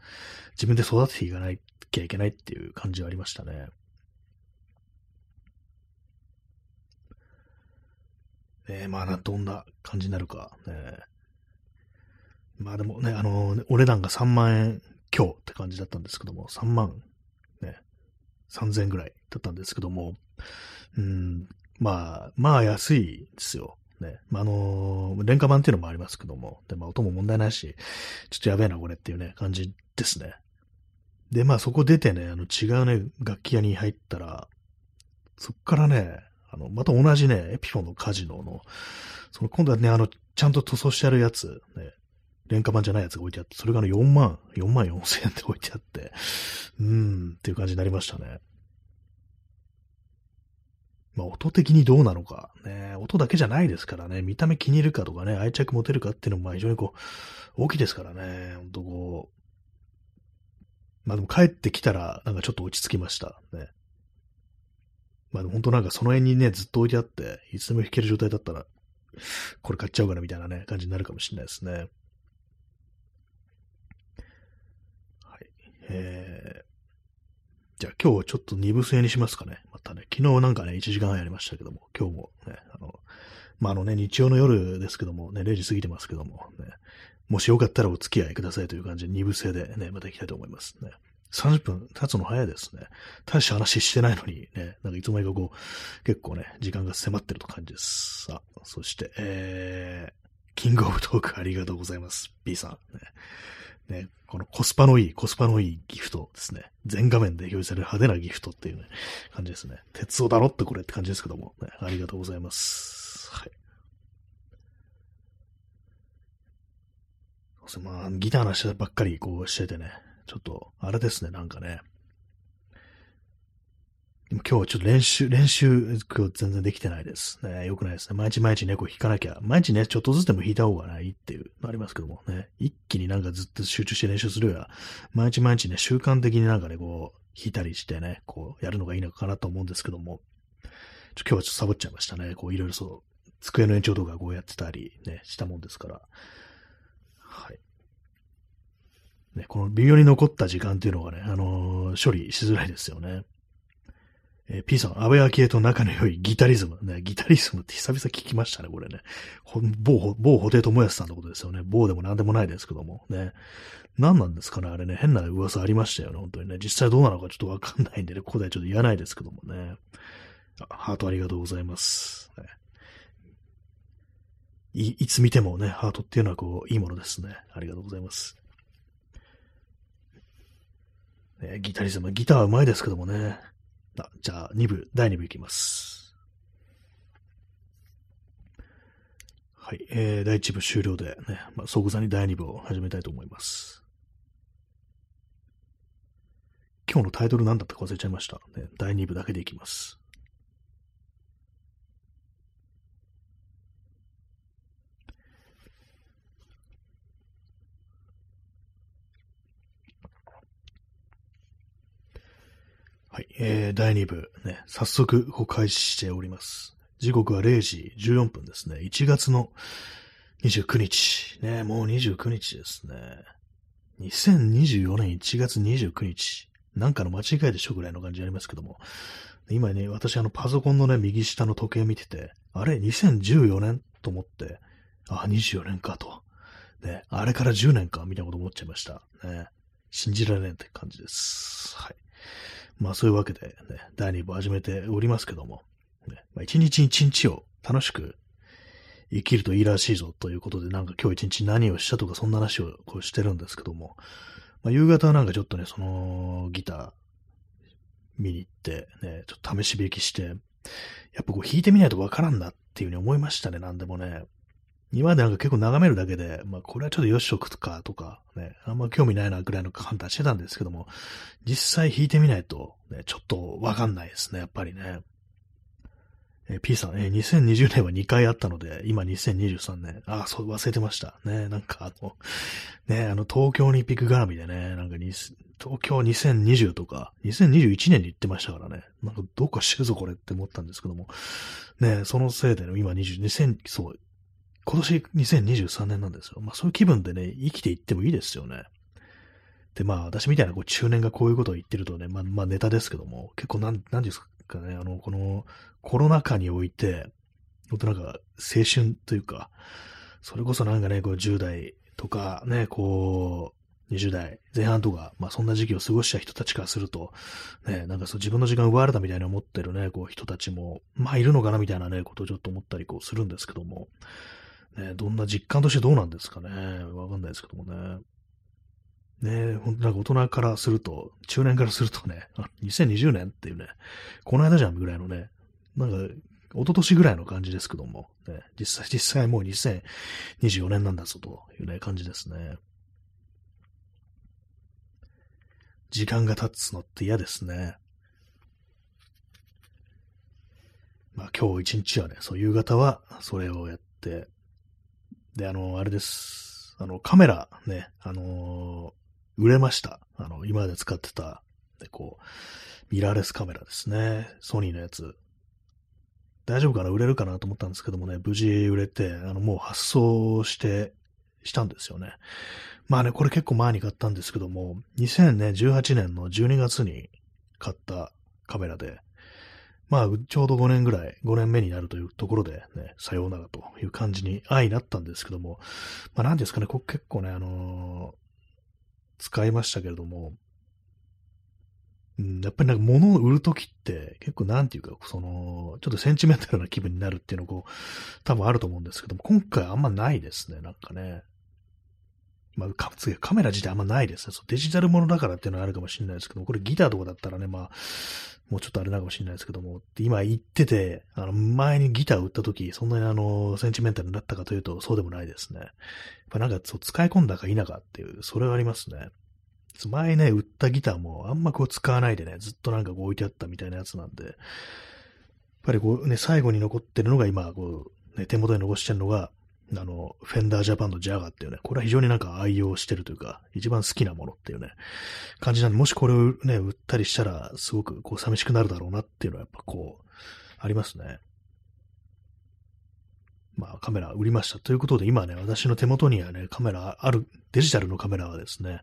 自分で育てていかなきゃいけないっていう感じはありましたね。えー、まあどんな感じになるか、ね。まあでもね、あのー、お値段が3万円強って感じだったんですけども、3万、ね、3000円ぐらいだったんですけども、うん、まあ、まあ安いですよ。ね。まあ、あのー、廉価版っていうのもありますけども、で、まあ、音も問題ないし、ちょっとやべえな、これっていうね、感じですね。で、まあ、そこ出てね、あの、違うね、楽器屋に入ったら、そっからね、あの、また同じね、エピフォンのカジノの、その、今度はね、あの、ちゃんと塗装してあるやつ、ね、廉価版じゃないやつが置いてあって、それがあの4万、4万4千円で置いてあって、うーん、っていう感じになりましたね。まあ、音的にどうなのか、ね、音だけじゃないですからね、見た目気に入るかとかね、愛着持てるかっていうのもまあ非常にこう、大きいですからね、ほんとこう、まあでも帰ってきたら、なんかちょっと落ち着きました。ね。まあでも本当なんかその辺にね、ずっと置いてあって、いつでも弾ける状態だったら、これ買っちゃうかなみたいなね、感じになるかもしれないですね。はい。えー、じゃあ今日はちょっと二部制にしますかね。またね、昨日なんかね、1時間半やりましたけども、今日もね、あの、まあ、あのね、日曜の夜ですけども、ね、0時過ぎてますけども、ね、もしよかったらお付き合いくださいという感じで二部制でね、また行きたいと思いますね。30分経つの早いですね。大した話してないのにね、なんかいつも間にかこう、結構ね、時間が迫ってると感じです。さあ、そして、えー、キングオブトークありがとうございます。B さん。ねね、このコスパのいい、コスパのいいギフトですね。全画面で表示される派手なギフトっていうね、感じですね。鉄をだろってこれって感じですけども、ね、ありがとうございます。はい。そう、まあ、ギターの話ばっかりこうしててね、ちょっと、あれですね、なんかね、今日はちょっと練習、練習、今日全然できてないです。ね、よくないですね。毎日毎日猫弾かなきゃ。毎日ね、ちょっとずつでも弾いた方がないっていうのありますけどもね。一気になんかずっと集中して練習するよりは、毎日毎日ね、習慣的になんかね、こう、弾いたりしてね、こう、やるのがいいのかなと思うんですけども。ちょ今日はちょっとサボっちゃいましたね。こう、いろいろそう、机の延長とかこうやってたりね、したもんですから。はい。ね、この微妙に残った時間っていうのがね、あのー、処理しづらいですよね。えー、P さん、安倍昭恵と仲の良いギタリズム。ね、ギタリズムって久々聞きましたね、これね。ほ某、某布袋智康さんのことですよね。某でも何でもないですけども。ね。何なんですかね、あれね。変な噂ありましたよね、本当にね。実際どうなのかちょっとわかんないんでね、ここではちょっと言わないですけどもね。ハートありがとうございます。ね、いいつ見てもね、ハートっていうのはこう、いいものですね。ありがとうございます。ね、ギタリズム、ギターは上手いですけどもね。じゃあ、2部、第2部いきます。はい、えー、第1部終了でね、まあ、即座に第2部を始めたいと思います。今日のタイトル何だったか忘れちゃいました。ね、第2部だけでいきます。はい、えー、第2部ね、早速を開始しております。時刻は0時14分ですね。1月の29日。ね、もう29日ですね。2024年1月29日。なんかの間違いでしょぐらいの感じありますけども。今ね、私あのパソコンのね、右下の時計見てて、あれ ?2014 年と思って、あ、24年かと。ね、あれから10年かみたいなこと思っちゃいました。ね。信じられないって感じです。はい。まあそういうわけで、ね、第2部始めておりますけども、ね、まあ、一日一日を楽しく生きるといいらしいぞということで、なんか今日一日何をしたとかそんな話をこうしてるんですけども、まあ、夕方はなんかちょっとね、そのギター見に行って、ね、ちょっと試し弾きして、やっぱこう弾いてみないとわからんなっていうふうに思いましたね、なんでもね。今でなんか結構眺めるだけで、まあこれはちょっとよしとくかとか、ね、あんま興味ないなぐらいの判断してたんですけども、実際弾いてみないと、ね、ちょっとわかんないですね、やっぱりね。え P さん、え2020年は2回あったので、今2023年。あ、そう、忘れてました。ね、なんかあの、ね、あの、東京オリンピック絡みでね、なんかに、東京2020とか、2021年に行ってましたからね。なんかどっかしてるぞこれって思ったんですけども。ね、そのせいでね、今20、2000、そう、今年2023年なんですよ。まあそういう気分でね、生きていってもいいですよね。で、まあ私みたいなこう中年がこういうことを言ってるとね、まあ、まあネタですけども、結構なん、なんですかね、あの、このコロナ禍において、本当なんか青春というか、それこそなんかね、こう10代とかね、こう、20代前半とか、まあそんな時期を過ごした人たちからすると、ね、なんかそう自分の時間奪われたみたいに思ってるね、こう人たちも、まあいるのかなみたいなね、ことをちょっと思ったりこうするんですけども、ね、どんな実感としてどうなんですかね。わかんないですけどもね。ねほんとなんか大人からすると、中年からするとね、2020年っていうね、この間じゃんぐらいのね、なんか、一昨年ぐらいの感じですけども、ね、実際、実際もう2024年なんだぞというね、感じですね。時間が経つのって嫌ですね。まあ今日一日はね、そう夕方はそれをやって、で、あの、あれです。あの、カメラね、あのー売れました。あの、今まで使ってた、で、こう、ミラーレスカメラですね。ソニーのやつ。大丈夫かな？売れるかなと思ったんですけどもね、無事売れて、あの、もう発送して、したんですよね。まあね、これ結構前に買ったんですけども、2018年の12月に買ったカメラで、まあ、ちょうど5年ぐらい、5年目になるというところでね、さようならという感じに、愛になったんですけども、まあ、なんですかね、ここ結構ね、あのー使いましたけれども、うん、やっぱりなんか物を売るときって、結構なんていうか、その、ちょっとセンチメンタルな気分になるっていうのこう、多分あると思うんですけども、今回あんまないですね、なんかね。まあ、かつカメラ自体あんまないですね。そうデジタルものだからっていうのはあるかもしれないですけども、これギターとかだったらね、まあ、もうちょっとあれなのかもしれないですけども、今言ってて、あの、前にギターを売った時、そんなにあの、センチメンタルになったかというと、そうでもないですね。やっぱなんか、そう、使い込んだか否かっていう、それはありますね。前ね、売ったギターもあんまこう使わないでね、ずっとなんかこう置いてあったみたいなやつなんで、やっぱりこうね、最後に残ってるのが今、こう、ね、手元に残してるのが、あの、フェンダージャパンのジャガーっていうね、これは非常になんか愛用してるというか、一番好きなものっていうね、感じなんで、もしこれをね、売ったりしたら、すごくこう寂しくなるだろうなっていうのはやっぱこう、ありますね。まあカメラ売りました。ということで今ね、私の手元にはね、カメラある、デジタルのカメラはですね、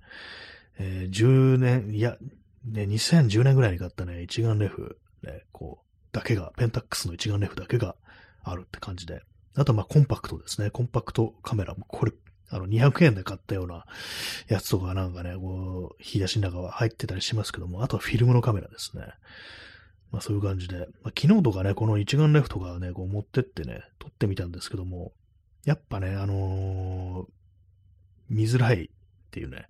えー10年、いや、ね、2010年ぐらいに買ったね、一眼レフ、ね、こう、だけが、ペンタックスの一眼レフだけがあるって感じで、あとまあコンパクトですね。コンパクトカメラも、これ、あの、200円で買ったようなやつとかなんかね、こう、引き出しの中は入ってたりしますけども、あとはフィルムのカメラですね。まあそういう感じで、まあ、昨日とかね、この一眼レフとかね、こう持ってってね、撮ってみたんですけども、やっぱね、あのー見づらいっていうね、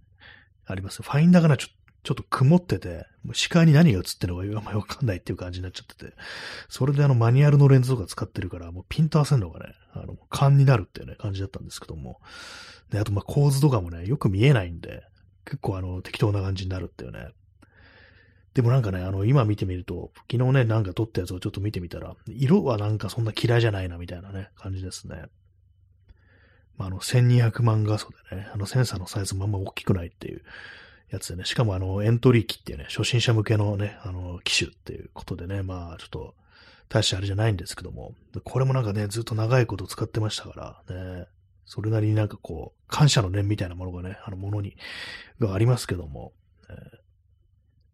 あります。ファインダーがな、ちょちちょっと曇ってて、もう視界に何が映ってるのか (laughs) あんまりわかんないっていう感じになっちゃってて、それであのマニュアルのレンズとか使ってるから、もうピント合わせるのがね、あの、勘になるっていうね、感じだったんですけども、で、あとま構図とかもね、よく見えないんで、結構あの、適当な感じになるっていうね。でもなんかね、あの、今見てみると、昨日ね、なんか撮ったやつをちょっと見てみたら、色はなんかそんな嫌いじゃないな、みたいなね、感じですね。まあ、あの、1200万画素でね、あの、センサーのサイズもあんま大きくないっていうやつでね、しかもあの、エントリー機っていうね、初心者向けのね、あの、機種っていうことでね、まあ、ちょっと、大してあれじゃないんですけども、これもなんかね、ずっと長いこと使ってましたから。ね、それなりになんかこう、感謝の念みたいなものがね、あの、ものに、がありますけども、えー、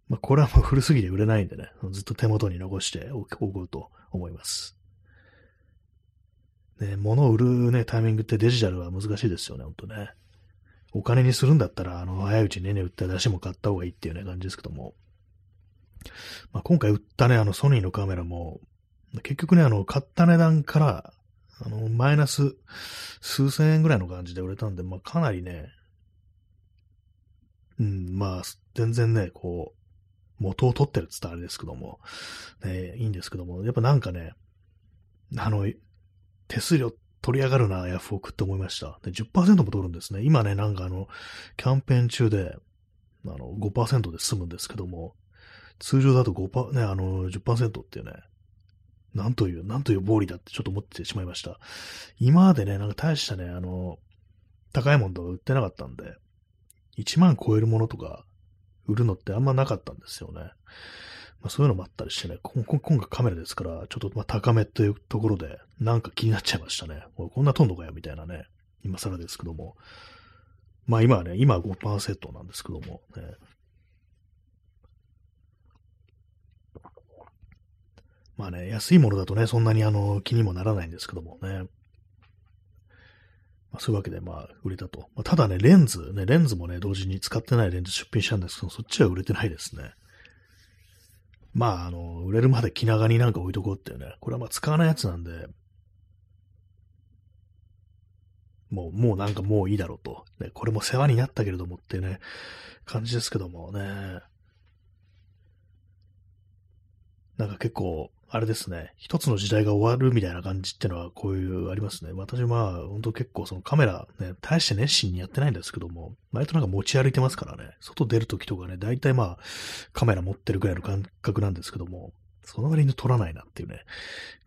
まあ、これはもう古すぎて売れないんでね、ずっと手元に残しておこうと思います。ね、物を売るね、タイミングってデジタルは難しいですよね、ほんとね。お金にするんだったら、あの、早いうちにね、売った出しも買った方がいいっていうね、感じですけども。まあ、今回売ったね、あの、ソニーのカメラも、結局ね、あの、買った値段から、あの、マイナス数千円ぐらいの感じで売れたんで、まあ、かなりね、うん、まあ、全然ね、こう、元を取ってるって言ったらあれですけども、ね、いいんですけども、やっぱなんかね、あの、手数料取り上がるな、ヤフオクって思いました。で、10%も取るんですね。今ね、なんかあの、キャンペーン中で、あの、5%で済むんですけども、通常だと5%、ね、あの、10%っていうね、なんという、なんという暴利だってちょっと思ってしまいました。今までね、なんか大したね、あの、高いものとか売ってなかったんで、1万超えるものとか売るのってあんまなかったんですよね。まあ、そういうのもあったりしてね、今回カメラですから、ちょっとま高めというところで、なんか気になっちゃいましたね。こんな飛んのかよ、みたいなね。今更ですけども。まあ今はね、今は5%なんですけども、ね。まあね、安いものだとね、そんなにあの、気にもならないんですけどもね。まあ、そういうわけで、まあ、売れたと。まあ、ただね、レンズ、ね、レンズもね、同時に使ってないレンズ出品したんですけど、そっちは売れてないですね。まあ、あの、売れるまで気長になんか置いとこうっていうね。これはまあ使わないやつなんで、もう、もうなんかもういいだろうと。ね、これも世話になったけれどもっていうね、感じですけどもね。なんか結構、あれですね、一つの時代が終わるみたいな感じってのはこういうありますね。私まあ、本当結構そのカメラね、大して熱心にやってないんですけども、割となんか持ち歩いてますからね、外出るときとかね、大体まあ、カメラ持ってるぐらいの感覚なんですけども、その割に撮らないなっていうね、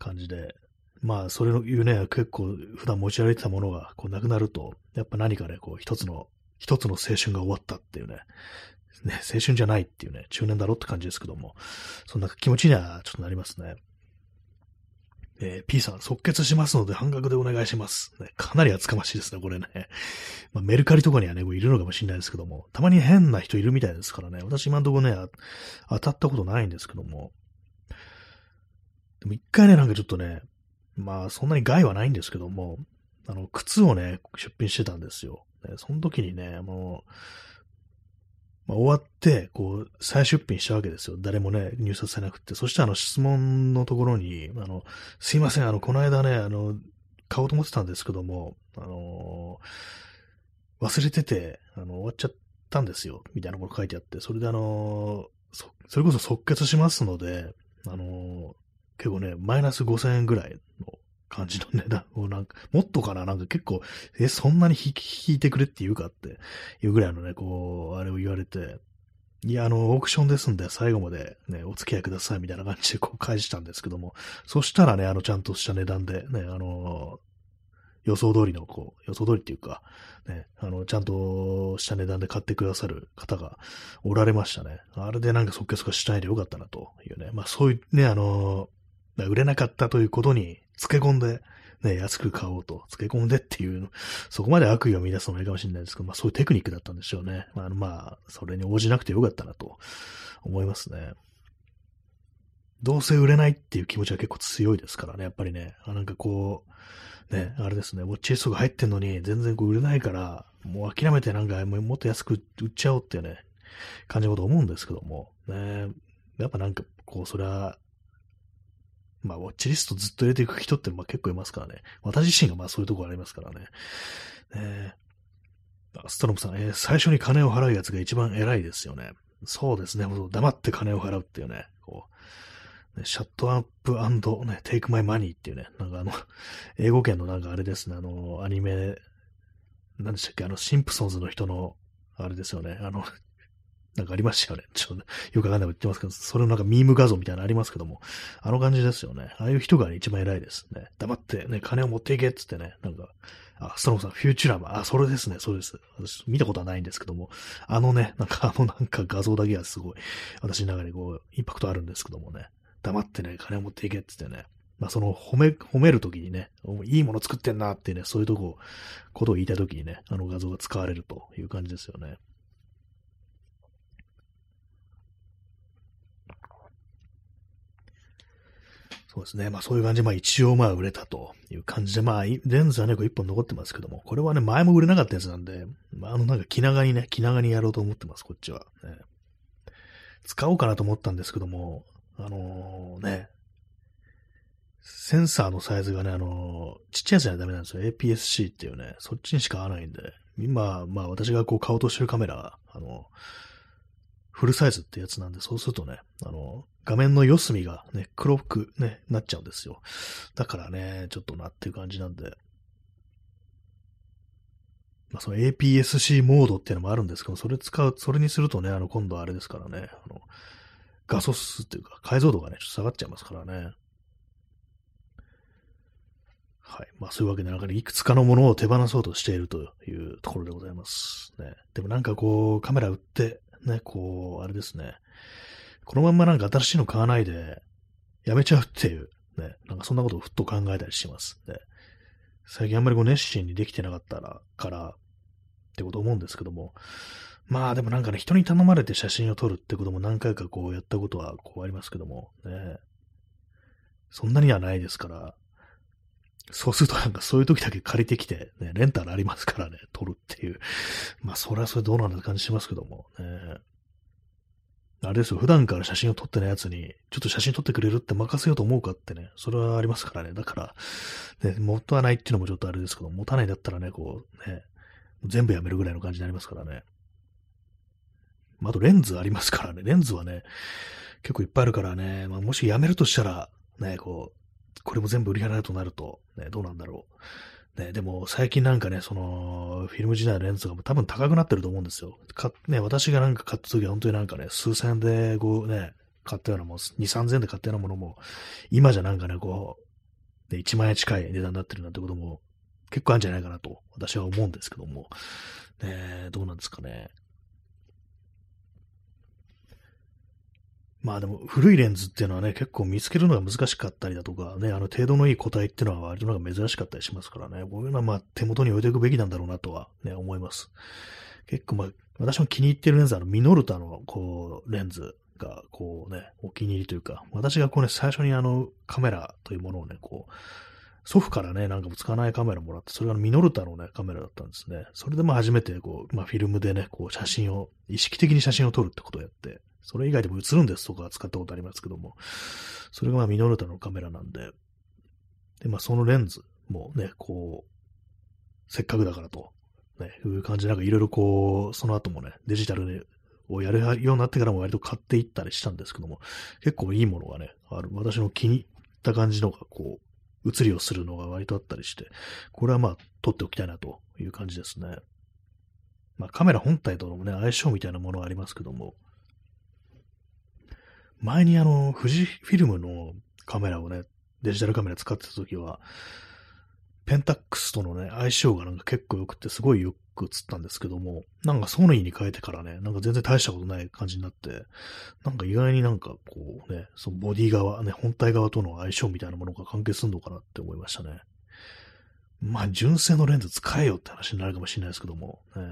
感じで、まあ、それのいうね、結構普段持ち歩いてたものがこうなくなると、やっぱ何かね、こう一つの、一つの青春が終わったっていうね、ね、青春じゃないっていうね、中年だろって感じですけども、そんな気持ちにはちょっとなりますね。えー、P さん、即決しますので半額でお願いします。ね、かなり厚かましいですね、これね。まあ、メルカリとかにはね、いるのかもしれないですけども、たまに変な人いるみたいですからね、私今んとこね、当たったことないんですけども。でも一回ね、なんかちょっとね、まあそんなに害はないんですけども、あの、靴をね、出品してたんですよ。ねその時にね、もう、まあ、終わって、こう、再出品したわけですよ。誰もね、入札されなくて。そしてあの質問のところに、あの、すいません、あの、この間ね、あの、買おうと思ってたんですけども、あの忘れてて、あの、終わっちゃったんですよ。みたいなこと書いてあって、それであのそ、それこそ即決しますので、あの結構ね、マイナス5000円ぐらいの感じの値段をなんか、もっとかな？なんか結構、え、そんなに引いてくれって言うかっていうぐらいのね、こう、あれを言われて、いや、あの、オークションですんで、最後までね、お付き合いくださいみたいな感じでこう返したんですけども、そしたらね、あの、ちゃんとした値段で、ね、あの、予想通りの、こう、予想通りっていうか、ね、あの、ちゃんとした値段で買ってくださる方がおられましたね。あれでなんか即決化しないでよかったなというね。まあそういうね、あの、売れなかったということにつけ込んで、ね、安く買おうと、つけ込んでっていう、そこまで悪意を見出すのもいいかもしれないですけど、まあそういうテクニックだったんでしょうね。まあ、まあ、それに応じなくてよかったなと思いますね。どうせ売れないっていう気持ちは結構強いですからね、やっぱりね。あなんかこう、ね、あれですね、ウォッチリストが入ってんのに全然こう売れないから、もう諦めてなんかもっと安く売っちゃおうってね、感じのこと思うんですけども、ね、やっぱなんかこう、それはまあ、ウォッチリストずっと入れていく人ってまあ結構いますからね。私自身がまあそういうところありますからね。えー、ストロムさん、えー、最初に金を払うやつが一番偉いですよね。そうですね。黙って金を払うっていうね、こう、ね、 shut upね、 take my moneyっていうね、なんかあの、(laughs) 英語圏のなんかあれですね、あの、アニメ、何でしたっけ、あの、シンプソンズの人の、あれですよね、あの、なんかありましたよね。(laughs) ちょっと、よくわかんないこと言ってますけど、それのなんかミーム画像みたいなのありますけども、あの感じですよね。ああいう人が、ね、一番偉いですね。黙ってね、金を持っていけっつってね、なんか、あ、ストロムさん、フューチュラマ、あ、それですね、そうです。私、見たことはないんですけども、あのね、なんかあのなんか画像だけはすごい、私の中でこう、インパクトあるんですけどもね、黙ってね、金を持っていけって言ってね、まあその褒め、褒めるときにね、いいもの作ってんなってね、そういうとこ、ことを言いたいときにね、あの画像が使われるという感じですよね。そうですね。まあそういう感じで、まあ一応まあ売れたという感じで、まあレンズはね、こう一本残ってますけども、これはね、前も売れなかったやつなんで、まああのなんか気長にね、気長にやろうと思ってます、こっちは。ね、使おうかなと思ったんですけども、あのー、ね、センサーのサイズがね、あのー、ちっちゃいやつじゃダメなんですよ。APS-C っていうね、そっちにしか合わないんで、今、まあ私がこう買おうとしてるカメラ、あの、フルサイズってやつなんで、そうするとね、あの、画面の四隅がね、黒くね、なっちゃうんですよ。だからね、ちょっとなっていう感じなんで。まあ、その APS-C モードっていうのもあるんですけど、それ使う、それにするとね、あの、今度はあれですからね、あの、画素数っていうか、解像度がね、ちょっと下がっちゃいますからね。はい。まあそういうわけで、なんかね、いくつかのものを手放そうとしているというところでございます。ね。でもなんかこう、カメラ売って、ね、こう、あれですね。このまんまなんか新しいの買わないで、やめちゃうっていう、ね、なんかそんなことをふっと考えたりします。ね、最近あんまりこう熱心にできてなかったら、から、ってこと思うんですけども、まあでもなんかね、人に頼まれて写真を撮るってことも何回かこうやったことはこうありますけども、ね、そんなにはないですから、そうするとなんかそういう時だけ借りてきて、ね、レンタルありますからね、撮るっていう。まあそれはそれどうなんだって感じしますけども、ね。あれですよ、普段から写真を撮ってないやつに、ちょっと写真撮ってくれるって任せようと思うかってね、それはありますからね。だから、ね、持たないっていうのもちょっとあれですけど、持たないだったらね、こう、ね、全部やめるぐらいの感じになりますからね。まあ、あとレンズありますからね。レンズはね、結構いっぱいあるからね、まあ、もしやめるとしたら、ね、こう、これも全部売り払うとなると、ね、どうなんだろう。ね、でも最近なんかね、その、フィルム時代のレンズが多分高くなってると思うんですよ。か、ね、私がなんか買った時は本当になんかね、数千円でこうね、買ったようなもん、2、3000円で買ったようなものも、今じゃなんかね、こう、ね、1万円近い値段になってるなんてことも結構あるんじゃないかなと、私は思うんですけども、ね、どうなんですかね。まあでも古いレンズっていうのはね、結構見つけるのが難しかったりだとかね、あの程度のいい個体っていうのは割となんか珍しかったりしますからね、こういうのはまあ手元に置いていくべきなんだろうなとはね、思います。結構まあ、私も気に入ってるレンズはあのミノルタのこう、レンズがこうね、お気に入りというか、私がこうね、最初にあのカメラというものをね、こう、祖父からね、なんかも使わないカメラもらって、それがミノルタのね、カメラだったんですね。それでまあ初めてこう、まあフィルムでね、こう写真を、意識的に写真を撮るってことをやって、それ以外でも映るんですとか使ったことありますけども、それがまあミノルタのカメラなんで、で、まあそのレンズもね、こう、せっかくだからと、ね、いう感じでなんかいろいろこう、その後もね、デジタルをやるようになってからも割と買っていったりしたんですけども、結構いいものがね、ある。私の気に入った感じのがこう、映りをするのが割とあったりして、これはまあ撮っておきたいなという感じですね。まあカメラ本体とのね、相性みたいなものはありますけども、前にあの、富士フィルムのカメラをね、デジタルカメラ使ってた時は、ペンタックスとのね、相性がなんか結構良くて、すごいよく映ったんですけども、なんかソニーに変えてからね、なんか全然大したことない感じになって、なんか意外になんかこうね、そのボディ側、ね、本体側との相性みたいなものが関係するのかなって思いましたね。まあ、純正のレンズ使えよって話になるかもしれないですけども、ね、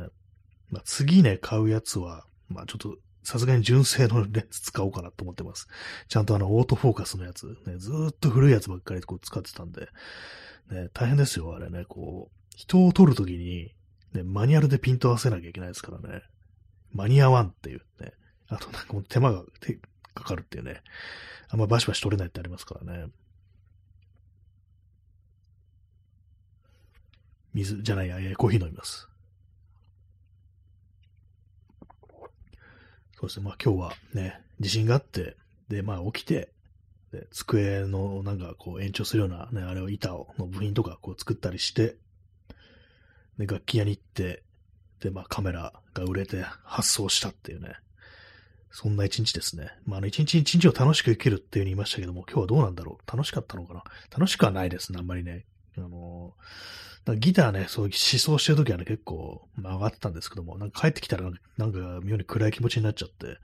まあ、次ね、買うやつは、まあちょっとさすがに純正のレンズ使おうかなと思ってます。ちゃんとあの、オートフォーカスのやつ、ね、ずーっと古いやつばっかりこう使ってたんで、ね、大変ですよ、あれね、こう、人を撮るときに、ね、マニュアルでピント合わせなきゃいけないですからね。間に合わんっていうね。あとなんかもう手間が手かかるっていうね。あんまバシバシ撮れないってありますからね。水じゃないや、コーヒー飲みます。そうですね、まあ今日はね、地震があって、で、まあ起きて、で机のなんかこう延長するようなね、あれを板を、の部品とかこう作ったりして、で、楽器屋に行って、で、まあカメラが売れて発送したっていうね、そんな一日ですね。まあ、あの、一日一日を楽しく生きるっていうふうに言いましたけども、今日はどうなんだろう？楽しかったのかな？楽しくはないですね、あんまりね。あのギターね、そう、思想してるときはね、結構、まあ、上がってたんですけども、なんか帰ってきたらなんか妙に暗い気持ちになっちゃって、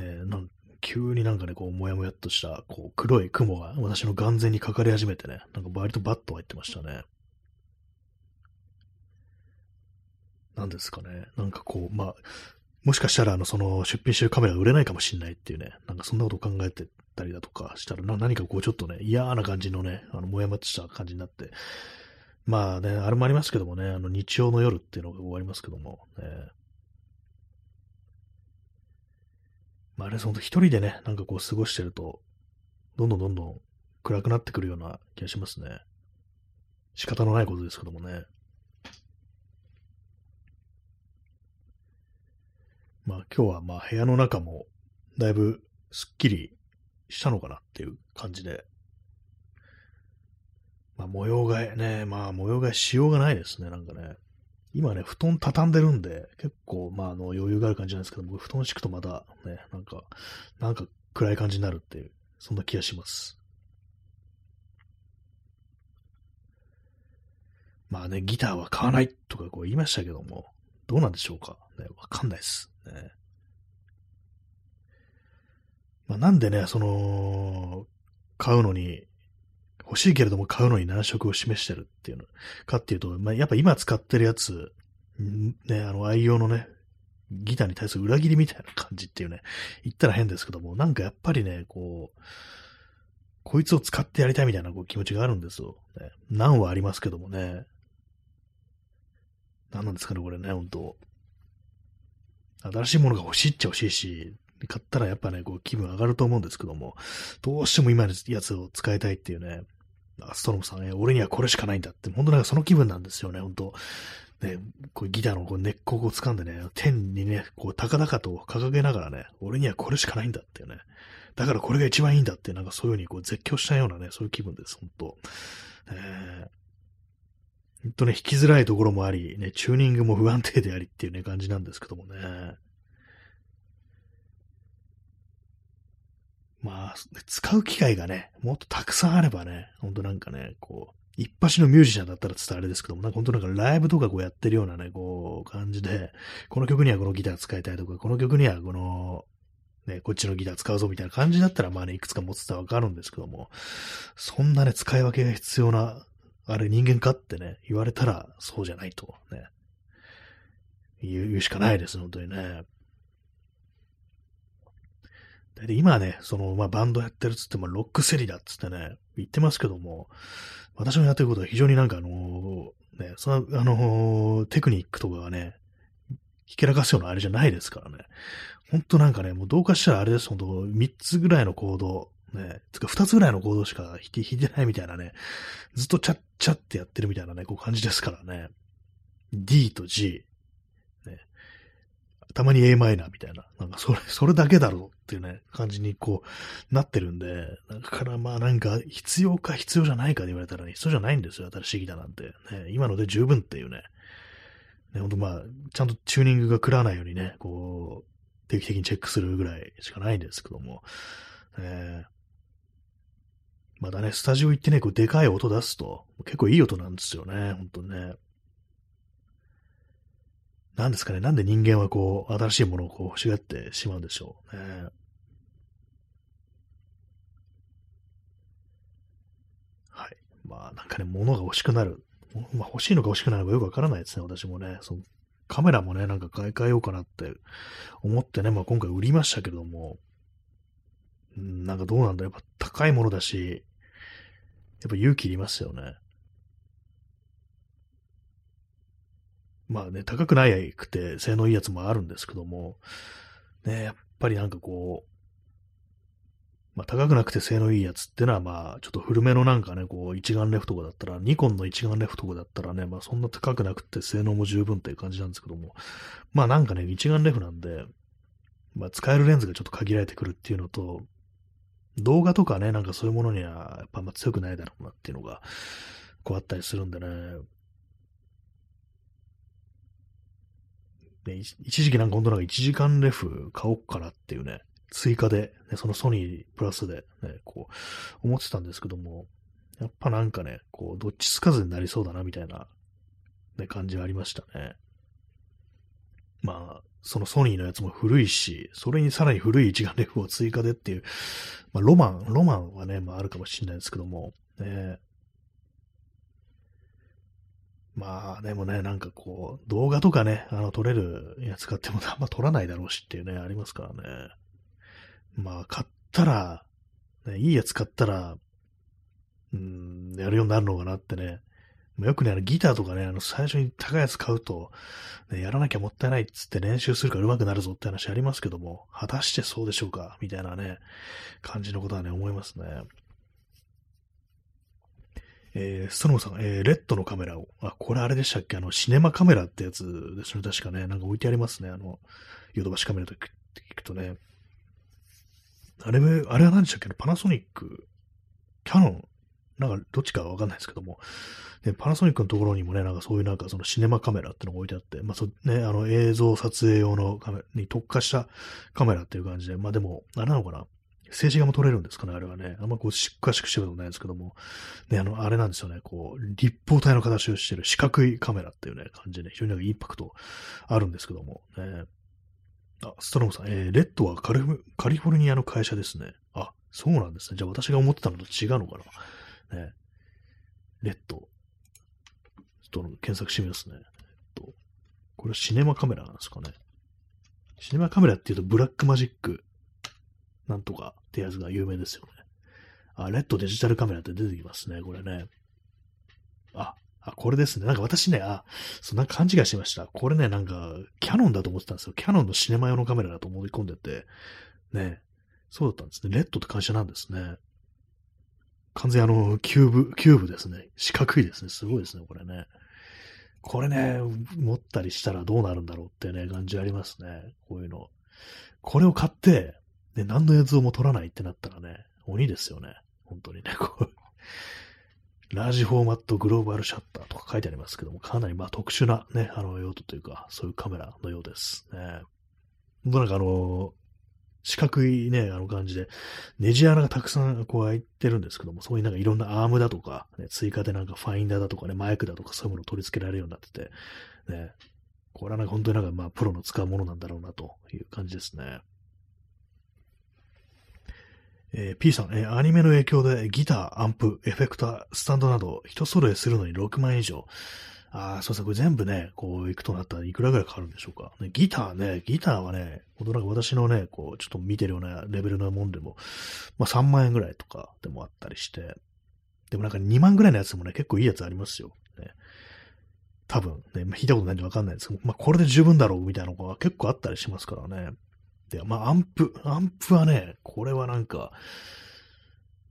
ね、なん急になんかね、こう、もやもやっとした、こう、黒い雲が私の眼前にかかり始めてね、なんか割とバッと入ってましたね。なんですかね。なんかこう、まあ、もしかしたら、あの、その、出品してるカメラ売れないかもしれないっていうね、なんかそんなことを考えてたりだとかしたら、何かこう、ちょっとね、嫌な感じのね、あの、もやもやっとした感じになって、まあね、あれもありますけどもね、あの、日曜の夜っていうのが終わりますけども、ね、まあ、あれ、その一人でね、なんかこう過ごしてると、どんどんどんどん暗くなってくるような気がしますね。仕方のないことですけどもね。まあ今日はまあ部屋の中もだいぶすっきりしたのかなっていう感じで。まあ模様替えね、まあ模様替えしようがないですね、なんかね。今ね、布団畳んでるんで、結構、まあ、あの、余裕がある感じなんですけど、僕、布団敷くとまた、ね、なんか、なんか暗い感じになるっていう、そんな気がします。まあね、ギターは買わないとかこう言いましたけども、どうなんでしょうかね、わかんないです。ね。まあ、なんでね、その、買うのに、欲しいけれども買うのに難色を示してるっていうのかっていうと、まあ、やっぱ今使ってるやつ、ね、あの愛用のね、ギターに対する裏切りみたいな感じっていうね、言ったら変ですけども、なんかやっぱりね、こう、こいつを使ってやりたいみたいなこう気持ちがあるんですよ。ね、難はありますけどもね。何なんですかね、これね、本当新しいものが欲しいっちゃ欲しいし、買ったらやっぱね、こう気分上がると思うんですけども、どうしても今のやつを使いたいっていうね、ストロムさんね、俺にはこれしかないんだって、本当なんかその気分なんですよね、本当ね、こうギターのこう根っこを掴んでね、天にね、こう高々と掲げながらね、俺にはこれしかないんだっていうね。だからこれが一番いいんだって、なんかそういう風にこう絶叫したようなね、そういう気分です、本当えー本当ね、弾きづらいところもあり、ね、チューニングも不安定でありっていうね、感じなんですけどもね。まあ、使う機会がね、もっとたくさんあればね、ほんとなんかね、こう、一発のミュージシャンだったら伝われですけども、なんか本当なんかライブとかこうやってるようなね、こう、感じで、この曲にはこのギター使いたいとか、この曲にはこの、ね、こっちのギター使うぞみたいな感じだったら、まあね、いくつか持ってたらわかるんですけども、そんなね、使い分けが必要なあれ人間かってね、言われたらそうじゃないとね、言うしかないです、本当にね。で今ね、その、まあ、バンドやってるっつっても、ロックセリだっつってね、言ってますけども、私のやってることは非常になんかあのね、その、あのテクニックとかがね、ひけらかすようなあれじゃないですからね。ほんとなんかね、もうどうかしたらあれです、ほんと、3つぐらいのコード、ね、つか2つぐらいのコードしか弾いてないみたいなね、ずっとチャッチャってやってるみたいなね、こう感じですからね。D と G、ね、たまに a マイナーみたいな、なんかそれ、それだけだろうっていうね、感じにこう、なってるんで、だからまあなんか、必要か必要じゃないかで言われたらね、必要じゃないんですよ、新しいギターなんて。ね、今ので十分っていうね。ね、ほんとまあ、ちゃんとチューニングが食らわないようにね、こう、定期的にチェックするぐらいしかないんですけども、えー、まだね、スタジオ行ってね、こう、でかい音出すと、結構いい音なんですよね、ほんとね。なんですかね、なんで人間はこう、新しいものをこう欲しがってしまうんでしょうね。はい。まあ、なんかね、物が欲しくなる。まあ、欲しいのか欲しくないのかよくわからないですね、私もね。そのカメラもね、なんか買い替えようかなって思ってね、まあ今回売りましたけども、なんかどうなんだやっぱ高いものだし、やっぱ勇気いりますよね。まあね、高くないくて性能いいやつもあるんですけども、ね、やっぱりなんかこう、まあ高くなくて性能いいやつってのはまあちょっと古めのなんかね、こう一眼レフとかだったら、ニコンの一眼レフとかだったらね、まあそんな高くなくて性能も十分っていう感じなんですけども、まあなんかね、一眼レフなんで、まあ、使えるレンズがちょっと限られてくるっていうのと、動画とかね、なんかそういうものには、やっぱまあ強くないだろうなっていうのが、こうあったりするんでね。で一時期なんか本当なんか1時間レフ買おうかなっていうね、追加で、ね、そのソニープラスでね、こう、思ってたんですけども、やっぱなんかね、こう、どっちつかずになりそうだなみたいな、ね、感じがありましたね。まあ、そのソニーのやつも古いし、それにさらに古い一眼レフを追加でっていう、まあ、ロマン、ロマンはね、まああるかもしれないですけども、ね、まあでもね、なんかこう、動画とかね、あの撮れるやつ買ってもあんま撮らないだろうしっていうね、ありますからね。まあ買ったら、ね、いいやつ買ったら、うん、やるようになるのかなってね、よくね、あのギターとかね、あの最初に高いやつ買うと、ね、やらなきゃもったいないっつって練習するから上手くなるぞって話ありますけども、果たしてそうでしょうか？みたいなね、感じのことはね、思いますね。えー、ストロムさん、えー、レッドのカメラを、あ、これあれでしたっけ？あの、シネマカメラってやつですね。確かね、なんか置いてありますね。あの、ヨドバシカメラと聞くとね。あれ、あれは何でしたっけ？パナソニック、キャノン、なんかどっちかわかんないですけども、で、パナソニックのところにもね、なんかそういうなんかそのシネマカメラってのが置いてあって、まあそ、ね、あの映像撮影用のカメラに特化したカメラっていう感じで、まあでも、あれなのかな？静止画も撮れるんですかね、あれはね。あんまこう、しっかしくしてることないですけども。ね、あの、あれなんですよね。こう、立方体の形をしてる四角いカメラっていうね、感じで、ね非常になんかインパクトあるんですけども。ね、あ、ストロムさん、えー、レッドはカリフォルニアの会社ですね。あ、そうなんですね。じゃあ私が思ってたのと違うのかな。ね。レッド。ちょっと検索してみますね。えっと、これはシネマカメラなんですかね。シネマカメラっていうとブラックマジックなんとかってやつが有名ですよね。あ、レッドデジタルカメラって出てきますね、これね。あ、あ、これですね。なんか私ね、あ、そんな勘違いしました。これね、なんか、キャノンだと思ってたんですよ。キャノンのシネマ用のカメラだと思い込んでて、ね、そうだったんですね。レッドって会社なんですね。完全にあの、キューブ、キューブですね。四角いですね。すごいですね、これね。これね、持ったりしたらどうなるんだろうってね、感じありますね。こういうの。これを買って、ね、何の映像も撮らないってなったらね、鬼ですよね。本当にね、こう。ラージフォーマットグローバルシャッターとか書いてありますけども、かなりまあ特殊なね、あの用途というか、そういうカメラのようですね。本当なんかあの、四角いね、あの感じで、ネジ穴がたくさんこう開いてるんですけども、そういうなんかいろんなアームだとか、ね、追加でなんかファインダーだとかね、マイクだとかそういうものを取り付けられるようになってて、ね、これはなんか本当になんかまあプロの使うものなんだろうなという感じですね。えー、P さん、えー、アニメの影響でギター、アンプ、エフェクター、スタンドなど、人揃えするのに6万円以上。ああ、そうそう、これ全部ね、こう、行くとなったらいくらぐらいかかるんでしょうか。ね、ギターね、ギターはね、ほんとなんか私のね、こう、ちょっと見てるようなレベルのもんでも、まあ3万円ぐらいとかでもあったりして、でもなんか2万ぐらいのやつもね、結構いいやつありますよ。ね、多分ね、まあ、弾いたことないんでわかんないですけど、まあこれで十分だろうみたいなのが結構あったりしますからね。で、まあ、アンプ、アンプはね、これはなんか、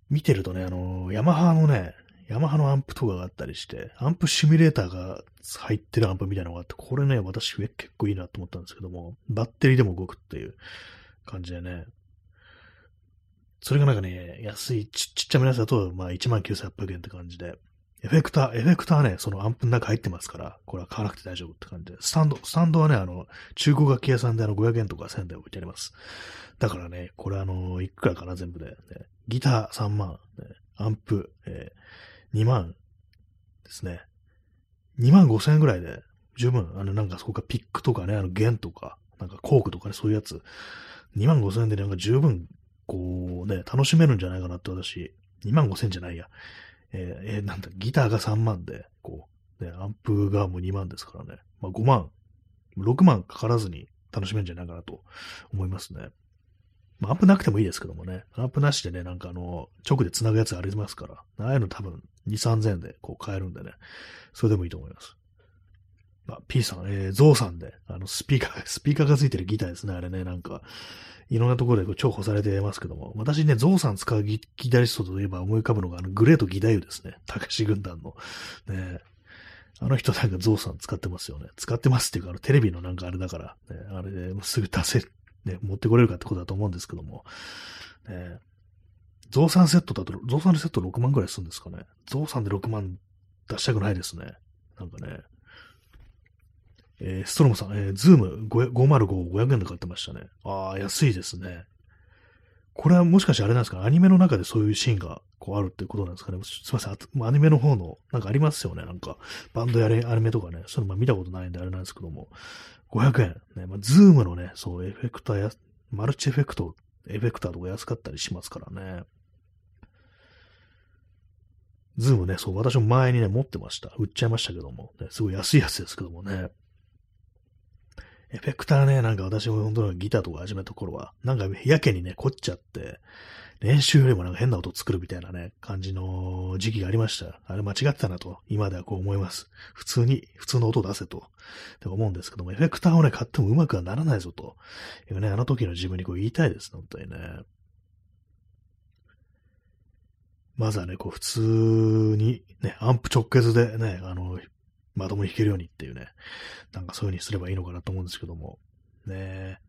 見てるとね、あの、ヤマハのね、ヤマハのアンプとかがあったりして、アンプシミュレーターが入ってるアンプみたいなのがあって、これね、私結構いいなと思ったんですけども、バッテリーでも動くっていう感じでね、それがなんかね、安い、ちっちゃめのやつだと、まあ19,800円って感じで、エフェクター、エフェクターね、そのアンプの中入ってますから、これは買わなくて大丈夫って感じで。スタンド、スタンドはね、あの、中古楽器屋さんであの500円とか1000円で置いてあります。だからね、これあの、いくらかな、全部で、ね。ギター3万、ね、アンプ、えー、2万ですね。2万5千円ぐらいで十分、あの、なんかそこかピックとかね、あの弦とか、なんかコークとかね、そういうやつ、2万5千円でなんか十分、こうね、楽しめるんじゃないかなって私、2万5千円じゃないや。えー、えー、なんだ、ギターが3万で、こう、ね、アンプがもう2万ですからね。まあ5万、6万かからずに楽しめるんじゃないかなと思いますね。まあ、アンプなくてもいいですけどもね。アンプなしでね、なんかあの、直で繋ぐやつありますから。ああいうの多分2、3000円でこう買えるんでね。それでもいいと思います。あ、P さん、えー、ゾウさんで、あの、スピーカー、(laughs) スピーカーがついてるギターですね、あれね、なんか、いろんなところで重宝されてますけども、私ね、ゾウさん使うギタリストといえば思い浮かぶのが、あの、グレート義太夫ですね。高橋軍団の。ねあの人なんかゾウさん使ってますよね。使ってますっていうか、あの、テレビのなんかあれだから、ね、あれですぐ出せ、ね、持ってこれるかってことだと思うんですけども、ね、ゾウさんセットだと、ゾウさんセット6万くらいするんですかね。ゾウさんで6万出したくないですね。なんかね。えー、ストロムさん、えー、ズーム505、500円で買ってましたね。ああ、安いですね。これはもしかしてあれなんですか？アニメの中でそういうシーンがこうあるってことなんですかね？すいません。アニメの方の、なんかありますよね？なんか、バンドやれ、アニメとかね。そういうのま見たことないんであれなんですけども。500円。ね、まあ、ズームのね、そう、エフェクターや、マルチエフェクト、エフェクターとか安かったりしますからね。ズームね、そう、私も前にね、持ってました。売っちゃいましたけども、ね、すごい安いやつですけどもね。エフェクターね、なんか私も本当にギターとか始めた頃は、なんかやけにね、凝っちゃって、練習よりもなんか変な音作るみたいなね、感じの時期がありました。あれ間違ってたなと、今ではこう思います。普通に、普通の音出せと、って思うんですけども、エフェクターをね、買ってもうまくはならないぞと、いうね、あの時の自分にこう言いたいです、本当にね。まずはね、こう普通に、ね、アンプ直結でね、あの、まともに弾けるようにっていうね、なんかそういう風にすればいいのかなと思うんですけども、ね。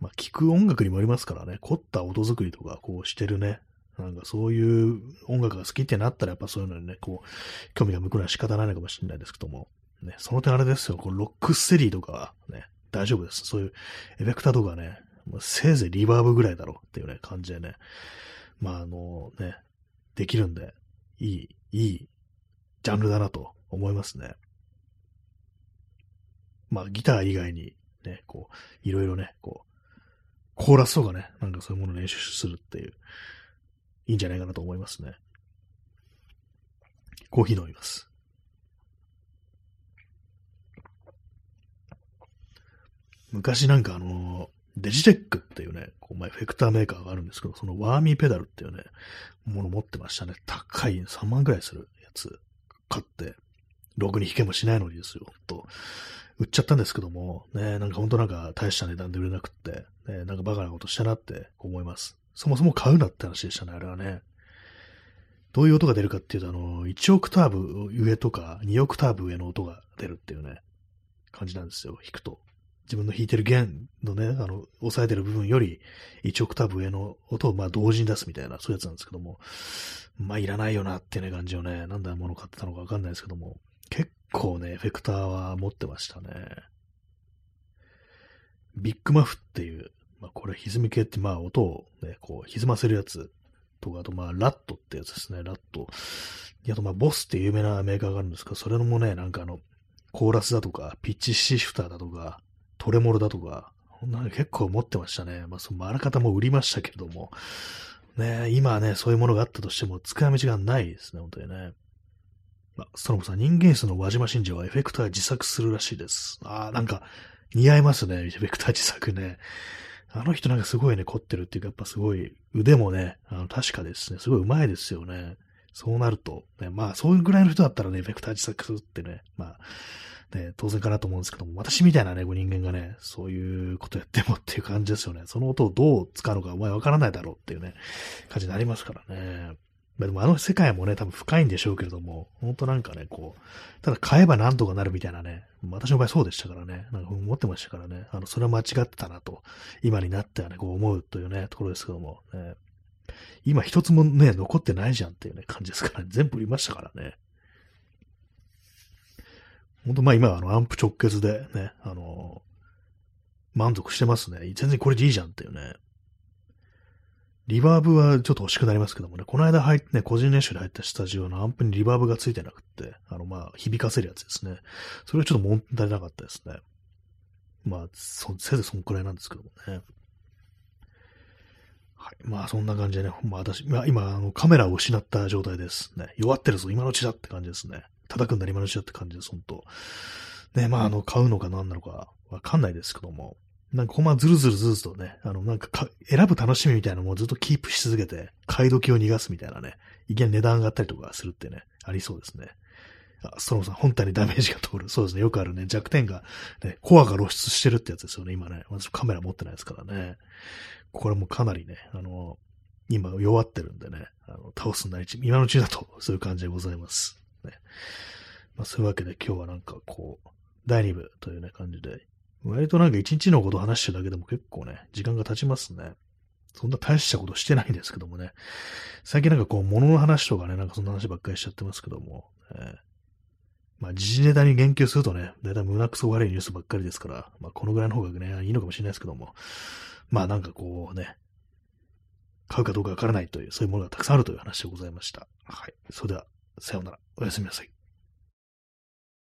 まあ、聞く音楽にもありますからね、凝った音作りとかこうしてるね、なんかそういう音楽が好きってなったらやっぱそういうのにね、こう、興味が向くのは仕方ないのかもしれないですけども、ね、その点あれですよ、こうロックステディとかはね、大丈夫です。そういうエフェクターとかね、せいぜいリバーブぐらいだろうっていうね、感じでね、まああのね、できるんで、いい、いいジャンルだなと思いますね。まあ、ギター以外に、ね、こう、いろいろね、こう、コーラスとかね、なんかそういうものを練習するっていう、いいんじゃないかなと思いますね。コーヒー飲みます。昔なんかあの、デジテックっていうね、こう、まあ、エフェクターメーカーがあるんですけど、そのワーミーペダルっていうね、もの持ってましたね。高い3万くらいするやつ買って、ログに弾けもしないのにですよ、と。売っちゃったんですけども、ね、なんか本当なんか大した値段で売れなくって、ね、なんかバカなことしたなって思います。そもそも買うなって話でしたね、あれはね。どういう音が出るかっていうと、あの、1オクターブ上とか2オクターブ上の音が出るっていうね、感じなんですよ、弾くと。自分の弾いてる弦のね、あの、押さえてる部分より1オクターブ上の音をまあ同時に出すみたいな、そういうやつなんですけども、まあいらないよなってね感じをね、なんで物買ってたのかわかんないですけども、結構ね、エフェクターは持ってましたね。ビッグマフっていう、まあこれ歪み系ってまあ音をね、こう歪ませるやつとか、あとまあラットってやつですね、ラット。あとまあボスって有名なメーカーがあるんですけど、それのもね、なんかあの、コーラスだとか、ピッチシフターだとか、トレモロだとか、なん結構持ってましたね。まあ、そのあらかたも売りましたけれども、ね、今ね、そういうものがあったとしても、使い道がないですね、本当にね。まあ、ストロムさん、人間室の輪島真司はエフェクター自作するらしいです。ああ、なんか、似合いますね、エフェクター自作ね。あの人なんかすごいね、凝ってるっていうか、やっぱすごい、腕もね、あの、確かですね、すごい上手いですよね。そうなると、ね、まあ、そういうぐらいの人だったらね、エフェクター自作すってね、まあ、ね、当然かなと思うんですけども、私みたいなね、こう人間がね、そういうことやってもっていう感じですよね。その音をどう使うのかお前わからないだろうっていうね、感じになりますからね。まあ、でもあの世界もね、多分深いんでしょうけれども、ほんとなんかね、こう、ただ買えばなんとかなるみたいなね、私の場合そうでしたからね、なんか思ってましたからね、あの、それは間違ってたなと、今になってはね、こう思うというね、ところですけども、ね、今一つもね、残ってないじゃんっていうね、感じですからね、全部売りましたからね。本当まあ今はあのアンプ直結でね、あの満足してますね。全然これでいいじゃんっていうね。リバーブはちょっと欲しくなりますけどもね、この間入ってね、個人練習で入ったスタジオのアンプにリバーブがついてなくって、あの、ま、響かせるやつですね。それはちょっと問題なかったですね。まあ、そ、せいぜいそんくらいなんですけどもね。はい。まあ、そんな感じでね、まあ私、まあ、今、あの、カメラを失った状態です。ね。弱ってるぞ、今のうちだって感じですね。叩くんだ、今のうちだって感じです、本当ね、まあ、あの、買うのか何なのかわかんないですけども、なんかこまずるずるずるとね、あの、なんかか選ぶ楽しみみたいなのもずっとキープし続けて、買い時を逃がすみたいなね、いきなり値段上がったりとかするってね、ありそうですね。あ、ストロムさん、本体にダメージが通る。そうですね。よくあるね。弱点が、ね、コアが露出してるってやつですよね。今ね。私カメラ持ってないですからね。これもかなりね、あの、今弱ってるんでね、あの倒すなり、今のうちだと、そういう感じでございます。ね。まあ、そういうわけで今日はなんかこう、第2部というね、感じで割となんか一日のこと話してるだけでも結構ね、時間が経ちますね。そんな大したことしてないんですけどもね。最近なんかこう、物の話とかね、なんかそんな話ばっかりしちゃってますけども。えー、まあ、時事ネタに言及するとね、だいたい胸くそ悪いニュースばっかりですから、まあ、このぐらいの方がね、いいのかもしれないですけども。まあ、なんかこうね、買うかどうかわからないという、そういうものがたくさんあるという話でございました。はい。それでは、さようなら。おやすみなさい。